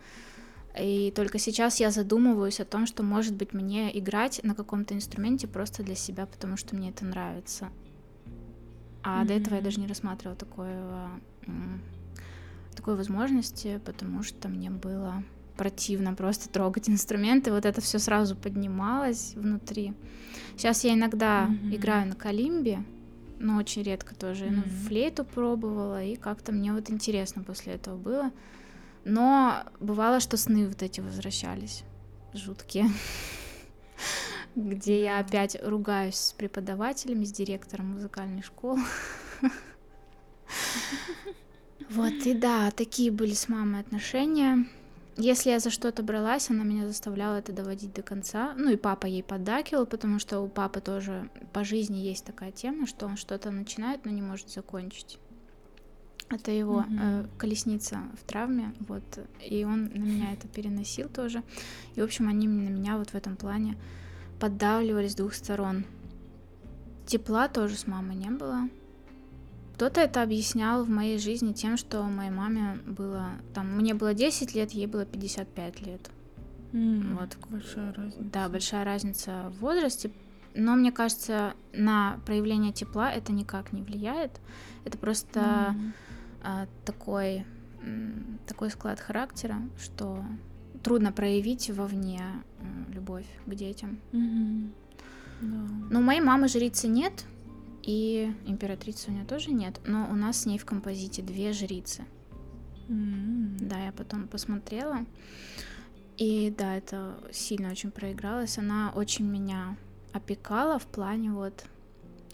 И только сейчас я задумываюсь о том, что, может быть, мне играть на каком-то инструменте просто для себя, потому что мне это нравится. А mm-hmm. до этого я даже не рассматривала такое, такой возможности, потому что мне было противно просто трогать инструменты. Вот это все сразу поднималось внутри. Сейчас я иногда mm-hmm. играю на калимбе, но очень редко тоже. Mm-hmm. Ну, флейту пробовала, и как-то мне вот интересно после этого было. Но бывало, что сны вот эти возвращались, жуткие, где я опять ругаюсь с преподавателями, с директором музыкальной школы. Вот, и да, такие были с мамой отношения. Если я за что-то бралась, она меня заставляла это доводить до конца. Ну и папа ей поддакивал, потому что у папы тоже по жизни есть такая тема, что он что-то начинает, но не может закончить. Это его mm-hmm. э, колесница в травме, вот, и он на меня это переносил тоже. И, в общем, они на меня вот в этом плане поддавливали с двух сторон. Тепла тоже с мамой не было. Кто-то это объяснял в моей жизни тем, что моей маме было, там, мне было 10 лет, ей было 55 лет. Mm, вот. Большая разница. Да, большая разница в возрасте. Но мне кажется, на проявление тепла это никак не влияет. Это просто... Mm а, такой, такой склад характера, что трудно проявить вовне любовь к детям. Mm-hmm. Да. Но у моей мамы жрицы нет, и императрицы у нее тоже нет, но у нас с ней в композите две жрицы. Mm-hmm. Да, я потом посмотрела. И да, это сильно очень проигралось. Она очень меня опекала в плане вот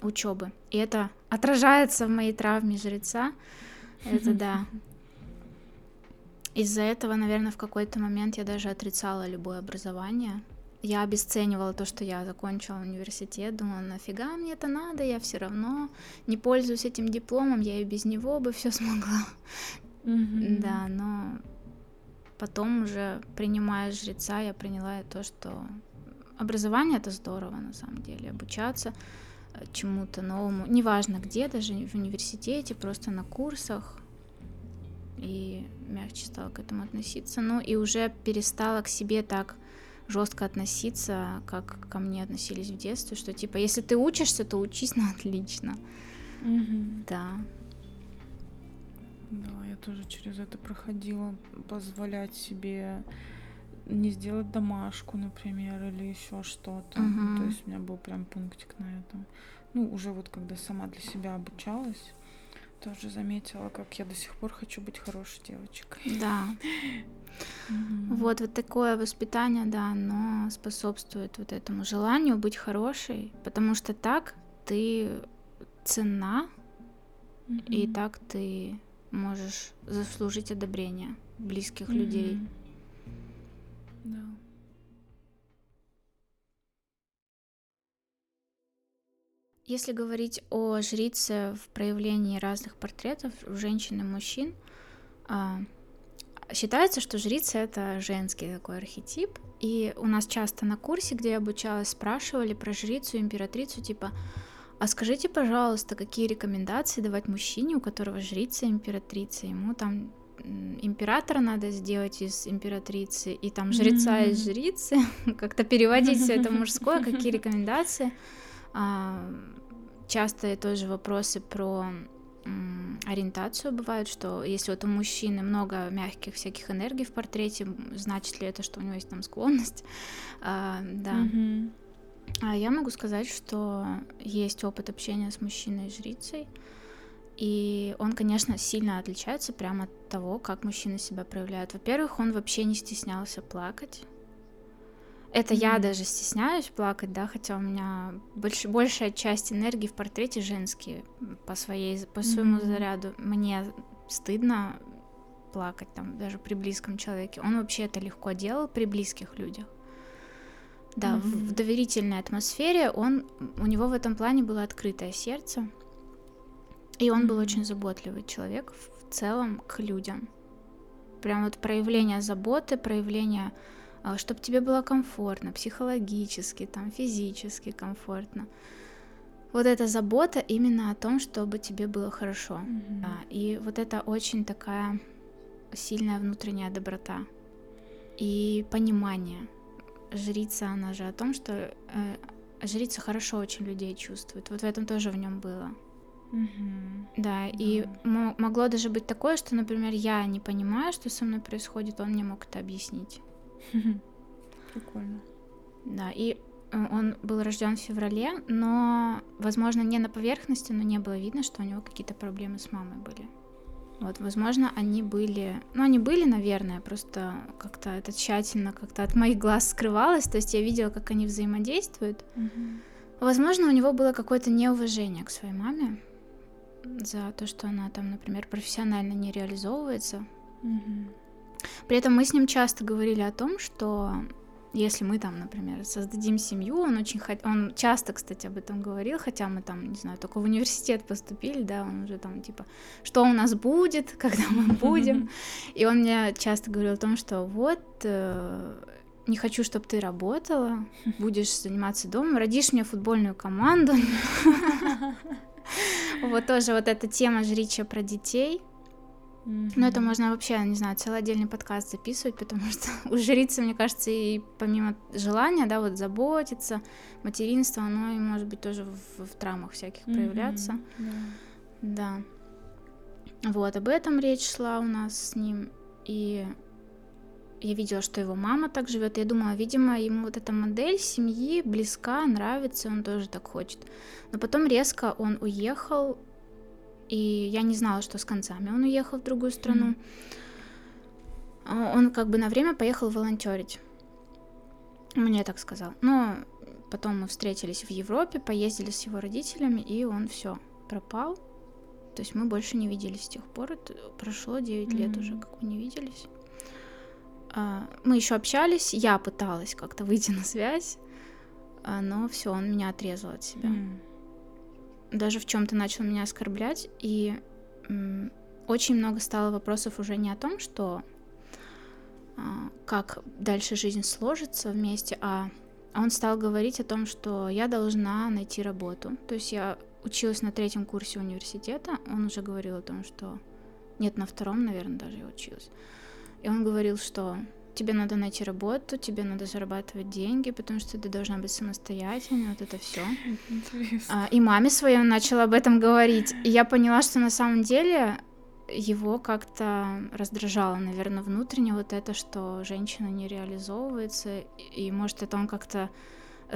учебы. И это отражается в моей травме жреца. Это да. Из-за этого, наверное, в какой-то момент я даже отрицала любое образование. Я обесценивала то, что я закончила университет, думала, нафига мне это надо, я все равно не пользуюсь этим дипломом, я и без него бы все смогла. Mm-hmm. Да, но потом уже принимая жреца, я приняла то, что образование это здорово на самом деле, обучаться э, чему-то новому, неважно где, даже в университете, просто на курсах, и мягче стала к этому относиться. Ну и уже перестала к себе так жестко относиться, как ко мне относились в детстве, что типа, если ты учишься, то учись на отлично. Мгм. Да. Да, я тоже через это проходила. Позволять себе не сделать домашку, например, или еще что-то. Мгм. То есть у меня был прям пунктик на этом. Ну, уже вот когда сама для себя обучалась, тоже заметила, как я до сих пор хочу быть хорошей девочкой. Да. Вот, вот такое воспитание, да, оно способствует вот этому желанию быть хорошей, потому что так ты цена, и Мгм. так ты можешь заслужить одобрение близких людей. Мгм. Да. Если говорить о жрице в проявлении разных портретов женщин и мужчин, а, считается, что жрица это женский такой архетип. И у нас часто на курсе, где я обучалась, спрашивали про жрицу, императрицу, типа, а скажите, пожалуйста, какие рекомендации давать мужчине, у которого жрица императрица? Ему там императора надо сделать из императрицы, и там жреца из Мгм. жрицы, как-то переводить все это мужское, какие рекомендации? А, Часто тоже вопросы про ориентацию бывают, что если вот у мужчины много мягких всяких энергий в портрете, значит ли это, что у него есть там склонность? А, да. Мгм. А я могу сказать, что есть опыт общения с мужчиной-жрицей, и он, конечно, сильно отличается прямо от того, как мужчина себя проявляет. Во-первых, он вообще не стеснялся плакать. Это я Мгм. даже стесняюсь плакать, да, хотя у меня больш- большая часть энергии в портрете женские по своей, по своему Мгм. заряду. Мне стыдно плакать там даже при близком человеке. Он вообще это легко делал при близких людях. Да, в, Мгм. в доверительной атмосфере он, у него в этом плане было открытое сердце, и он был Мгм. очень заботливый человек в целом к людям. Прям вот проявление заботы, проявление, чтобы тебе было комфортно, психологически, там, физически комфортно. Вот эта забота именно о том, чтобы тебе было хорошо. Мгм. Да, и вот это очень такая сильная внутренняя доброта и понимание. Жрица, она же о том, что э, жрица хорошо очень людей чувствует. Вот в этом тоже в нем было. Мгм. Да, и Да. мо- могло даже быть такое, что, например, я не понимаю, что со мной происходит, он мне мог это объяснить. Прикольно. Да, и э, он был рожден в феврале, но, возможно, не на поверхности, но не было видно, что у него какие-то проблемы с мамой были. Вот, возможно, они были, ну, они были, наверное, просто как-то это тщательно как-то от моих глаз скрывалось, то есть я видела, как они взаимодействуют. Мгм. Возможно, у него было какое-то неуважение к своей маме за то, что она там, например, профессионально не реализовывается. Мгм. При этом мы с ним часто говорили о том, что если мы там, например, создадим семью, он очень хот... он часто, кстати, об этом говорил, хотя мы там, не знаю, только в университет поступили, да, он уже там типа, что у нас будет, когда мы будем, и он мне часто говорил о том, что вот э, не хочу, чтобы ты работала, будешь заниматься домом, родишь мне футбольную команду. Вот тоже вот эта тема жрича про детей. Но это можно вообще, не знаю, целый отдельный подкаст записывать, потому что у жрицы, мне кажется, и помимо желания, да, вот заботиться, материнство, оно и может быть тоже в, в травмах всяких проявляться. Мгм. Да. Да. Вот, об этом речь шла у нас с ним. И я видела, что его мама так живет. Я думала, видимо, ему вот эта модель семьи близка, нравится, он тоже так хочет. Но потом резко он уехал, и я не знала, что с концами. Он уехал в другую страну. А Он как бы на время поехал волонтерить. Мне так сказал. Но потом мы встретились в Европе, поездили с его родителями, и он все пропал. То есть мы больше не виделись с тех пор. Это прошло 9 лет уже, как мы не виделись. А, Мы еще общались, я пыталась как-то выйти на связь, а, но все, он меня отрезал от себя. М. Даже в чем-то начал меня оскорблять, и очень много стало вопросов уже не о том, что а, как дальше жизнь сложится вместе, а он стал говорить о том, что я должна найти работу. То есть я училась на третьем курсе университета, он уже говорил о том, что... Нет, на втором, наверное, даже я училась. И он говорил, что тебе надо найти работу, тебе надо зарабатывать деньги, потому что ты должна быть самостоятельной, вот это все. А, и маме своей он начал об этом говорить. И я поняла, что на самом деле его как-то раздражало, наверное, внутренне вот это, что женщина не реализовывается, и, может, это он как-то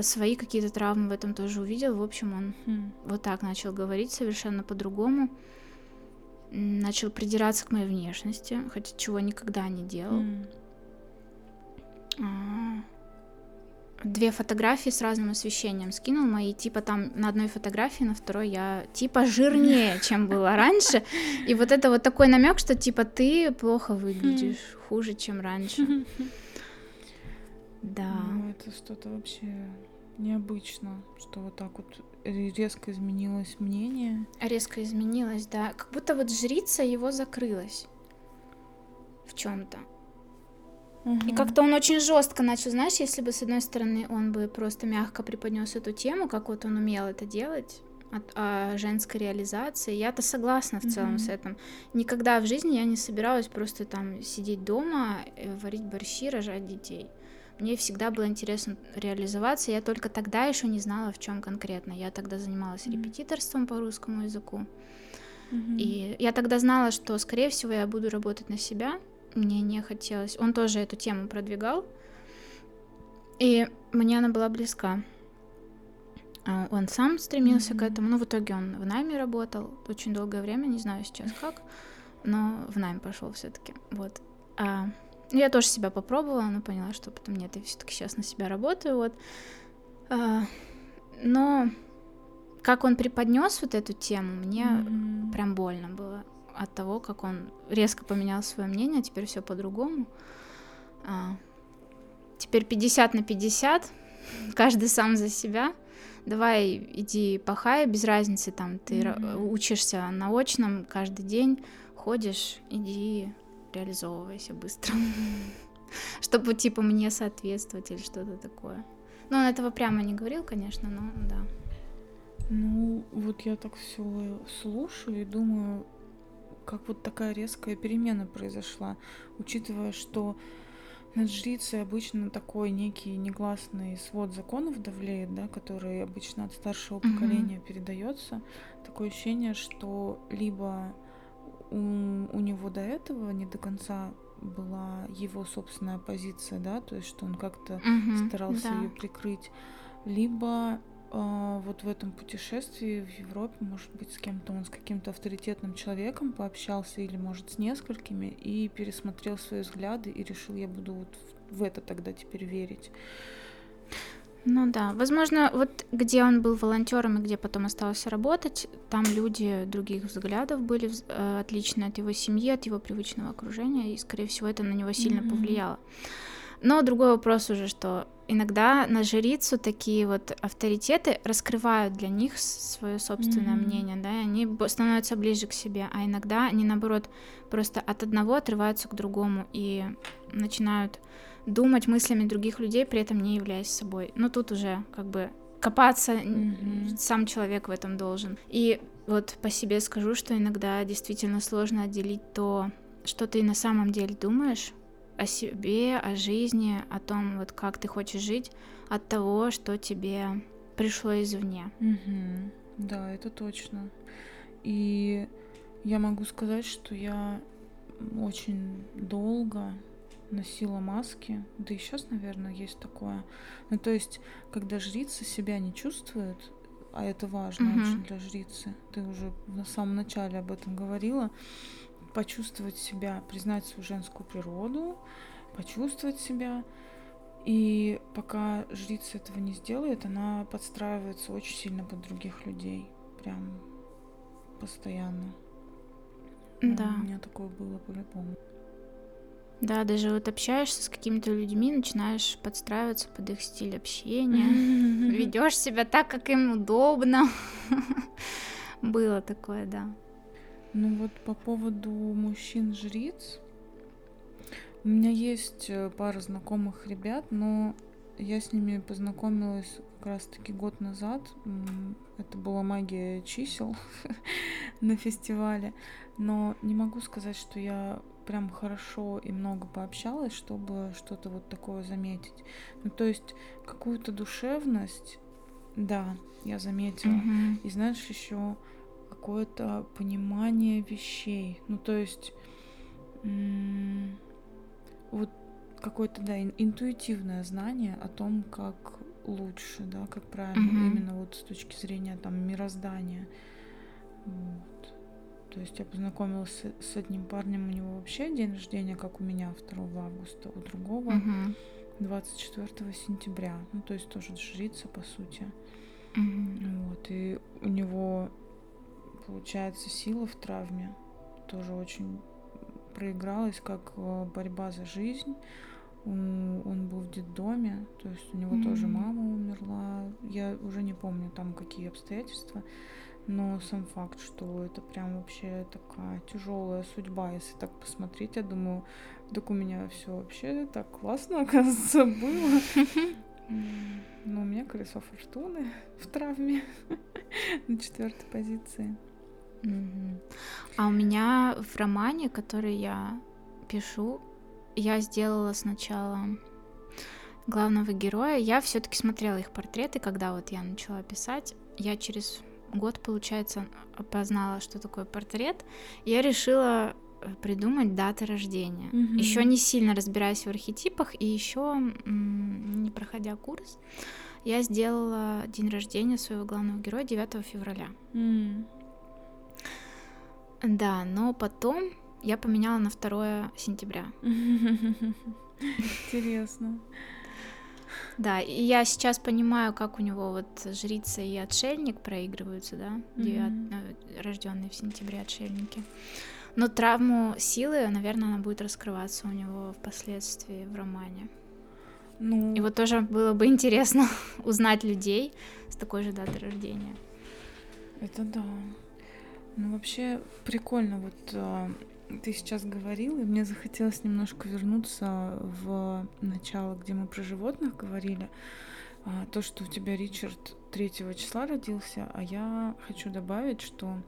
свои какие-то травмы в этом тоже увидел. В общем, он mm. вот так начал говорить совершенно по-другому. Начал придираться к моей внешности, хотя чего никогда не делал. Mm. Две фотографии с разным освещением скинул мои, типа там на одной фотографии, на второй я типа жирнее, чем было раньше. И вот это вот такой намек, что типа ты плохо выглядишь, хуже, чем раньше. Да. Ну, это что-то вообще необычно, что вот так вот резко изменилось мнение. Резко изменилось, да. Как будто вот жрица его закрылась в чем-то. Угу. И как-то он очень жестко начал, знаешь, если бы с одной стороны он бы просто мягко преподнес эту тему, как вот он умел это делать, от, о женской реализации. Я-то согласна в целом mm-hmm. с этим. Никогда в жизни я не собиралась просто там сидеть дома, э, варить борщи, рожать детей. Мне всегда было интересно реализоваться. Я только тогда еще не знала, в чем конкретно. Я тогда занималась mm-hmm. репетиторством по русскому языку. Mm-hmm. И я тогда знала, что, скорее всего, я буду работать на себя, мне не хотелось. Он тоже эту тему продвигал, и мне она была близка. А, он сам стремился mm-hmm. к этому, но в итоге он в найме работал очень долгое время, не знаю сейчас как, но в найм пошел все-таки. Вот. А, я тоже себя попробовала, но поняла, что потом нет, я все-таки сейчас на себя работаю, вот. А, но как он преподнес вот эту тему, мне mm-hmm. прям больно было от того, как он резко поменял свое мнение, теперь все по-другому. А, теперь 50 на 50, каждый сам за себя. Давай иди пахай, без разницы, там ты mm-hmm. учишься на очном каждый день, ходишь, иди реализовывайся быстро. Чтобы, типа, мне соответствовать или что-то такое. Ну, он этого прямо не говорил, конечно, но да. Ну, вот я так все слушаю и думаю, как вот такая резкая перемена произошла, учитывая, что над жрицей обычно такой некий негласный свод законов давлеет, да, который обычно от старшего mm-hmm. поколения передается. Такое ощущение, что либо у, у него до этого не до конца была его собственная позиция, да, то есть что он как-то mm-hmm, старался да. ее прикрыть, либо вот в этом путешествии в Европе, может быть, с кем-то он с каким-то авторитетным человеком пообщался или, может, с несколькими и пересмотрел свои взгляды и решил, я буду вот в это тогда теперь верить. Ну да, возможно, вот где он был волонтером и где потом остался работать, там люди других взглядов были э, отличные от его семьи, от его привычного окружения, и, скорее всего, это на него сильно mm-hmm. повлияло. Но другой вопрос уже, что иногда на жрицу такие вот авторитеты раскрывают для них свое собственное mm-hmm. мнение, да, и они становятся ближе к себе, а иногда они, наоборот, просто от одного отрываются к другому и начинают думать мыслями других людей, при этом не являясь собой. Но тут уже как бы копаться mm-hmm. сам человек в этом должен. И вот по себе скажу, что иногда действительно сложно отделить то, что ты на самом деле думаешь, о себе, о жизни, о том, вот как ты хочешь жить, от того, что тебе пришло извне. Угу. Да, это точно. И я могу сказать, что я очень долго носила маски, да и сейчас, наверное, есть такое. Ну, то есть, когда жрица себя не чувствует, а это важно mm очень для жрицы, ты уже на самом начале об этом говорила, почувствовать себя, признать свою женскую природу, почувствовать себя. И пока жрица этого не сделает, она подстраивается очень сильно под других людей. Прям постоянно. Да. У меня такое было по-любому. Да, даже вот общаешься с какими-то людьми, начинаешь подстраиваться под их стиль общения, ведешь себя так, как им удобно. Было такое, да. Ну вот по поводу мужчин-жриц, у меня есть э, пара знакомых ребят, но я с ними познакомилась как раз-таки год назад. Это была магия чисел на фестивале. Но не могу сказать, что я прям хорошо и много пообщалась, чтобы что-то вот такое заметить. Ну, то есть какую-то душевность, да, я заметила. Мгм. И знаешь, еще какое-то понимание вещей. Ну, то есть м, вот какое-то, да, ин- интуитивное знание о том, как лучше, да, как правильно, Мгм. именно вот с точки зрения там мироздания. Вот. То есть я познакомилась с, одним парнем, у него вообще день рождения, как у меня, 2 августа, у другого Мгм. 24 сентября. Ну, то есть тоже жрица, по сути. Мгм. Вот, и у него, получается, сила в травме тоже очень проигралась, как э, борьба за жизнь. Он был в детдоме, то есть у него тоже М. мама умерла. Я уже не помню там какие обстоятельства, но сам факт, что это прям вообще такая тяжелая судьба, если так посмотреть, я думаю, так у меня все вообще так классно, оказывается, было. Но у меня колесо фортуны в травме на четвертой позиции. А у меня в романе, который я пишу, я сделала сначала главного героя. Я все-таки смотрела их портреты, когда вот я начала писать. Я через год, получается, опознала, что такое портрет. Я решила э, придумать даты рождения. Мгм. Еще не сильно разбираясь в архетипах и еще не проходя курс, я сделала день рождения своего главного героя 9 февраля. М. Да, но потом я поменяла на 2 сентября. Интересно. Да, и я сейчас понимаю, как у него вот жрица и отшельник проигрываются, да, Мгм. рожденные в сентябре отшельники. Но травму силы, наверное, она будет раскрываться у него впоследствии в романе. Ну, И вот тоже было бы интересно узнать людей с такой же датой рождения. это да. Ну, вообще прикольно. Вот а, ты сейчас говорил, и мне захотелось немножко вернуться в начало, где мы про животных говорили. А, то, что у тебя Ричард 3 числа родился, а я хочу добавить, что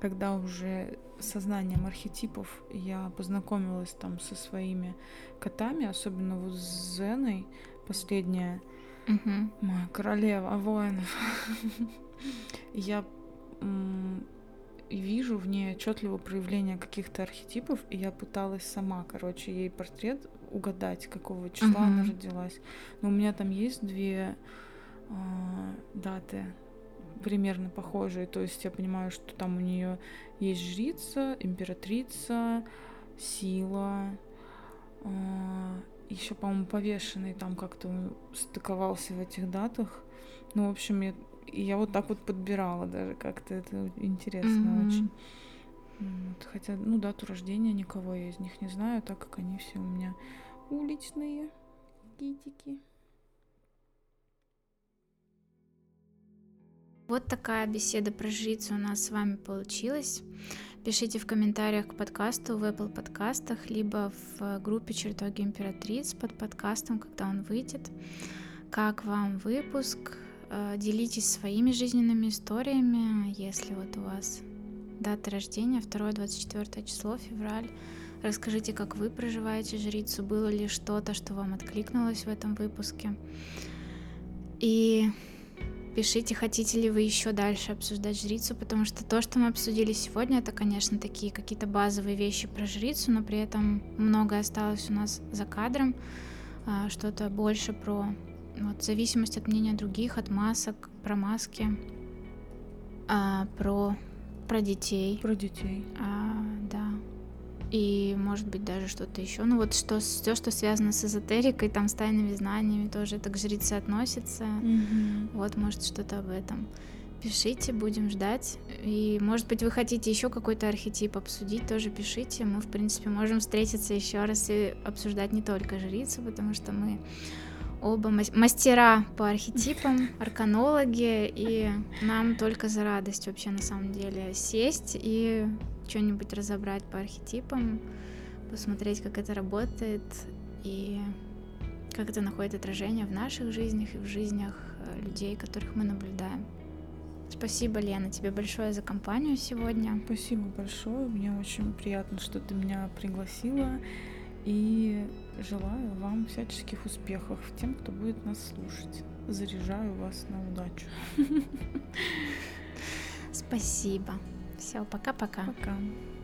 когда уже сознанием архетипов я познакомилась там со своими котами, особенно вот с Зеной, последняя Мгм. моя королева воинов, я и вижу в ней отчетливо проявление каких-то архетипов, и я пыталась сама, короче, ей портрет угадать, какого числа она Мгм. родилась. Но у меня там есть две а, даты примерно похожие. То есть я понимаю, что там у нее есть жрица, императрица, сила. Еще, по-моему, повешенный там как-то стыковался в этих датах. Ну, в общем, я, и я вот так вот подбирала даже как-то. Это интересно Мгм. очень. Вот. Хотя, ну, дату рождения никого я из них не знаю, так как они все у меня уличные китики. Вот такая беседа про жрицу у нас с вами получилась. Пишите в комментариях к подкасту в Apple подкастах, либо в группе «Чертоги императриц» под подкастом, когда он выйдет. Как вам выпуск? Э, Делитесь своими жизненными историями, если вот у вас дата рождения 2-24 число, февраль. Расскажите, как вы проживаете жрицу, было ли что-то, что вам откликнулось в этом выпуске. И Пишите, хотите ли вы еще дальше обсуждать жрицу, потому что то, что мы обсудили сегодня, это, конечно, такие какие-то базовые вещи про жрицу, но при этом многое осталось у нас за кадром, а, что-то больше про вот, зависимость от мнения других, от масок, про маски, а, про, про детей, Про детей. а, да, и может быть даже что-то еще. Ну вот что, все, что связано с эзотерикой, там с тайными знаниями, тоже это к жрице относится. Мгм. Вот, может, что-то об этом. Пишите, будем ждать. И, может быть, вы хотите еще какой-то архетип обсудить, тоже пишите. Мы, в принципе, можем встретиться еще раз и обсуждать не только жрицу, потому что мы оба мас- мастера по архетипам, арканологи, и нам только за радость вообще на самом деле сесть и что-нибудь разобрать по архетипам, посмотреть, как это работает, и как это находит отражение в наших жизнях и в жизнях э, людей, которых мы наблюдаем. Спасибо, Лена, тебе большое за компанию сегодня. Спасибо большое. Мне очень приятно, что ты меня пригласила. И желаю вам всяческих успехов тем, кто будет нас слушать. Заряжаю вас на удачу. Спасибо. Все, пока-пока. Пока. -пока. пока.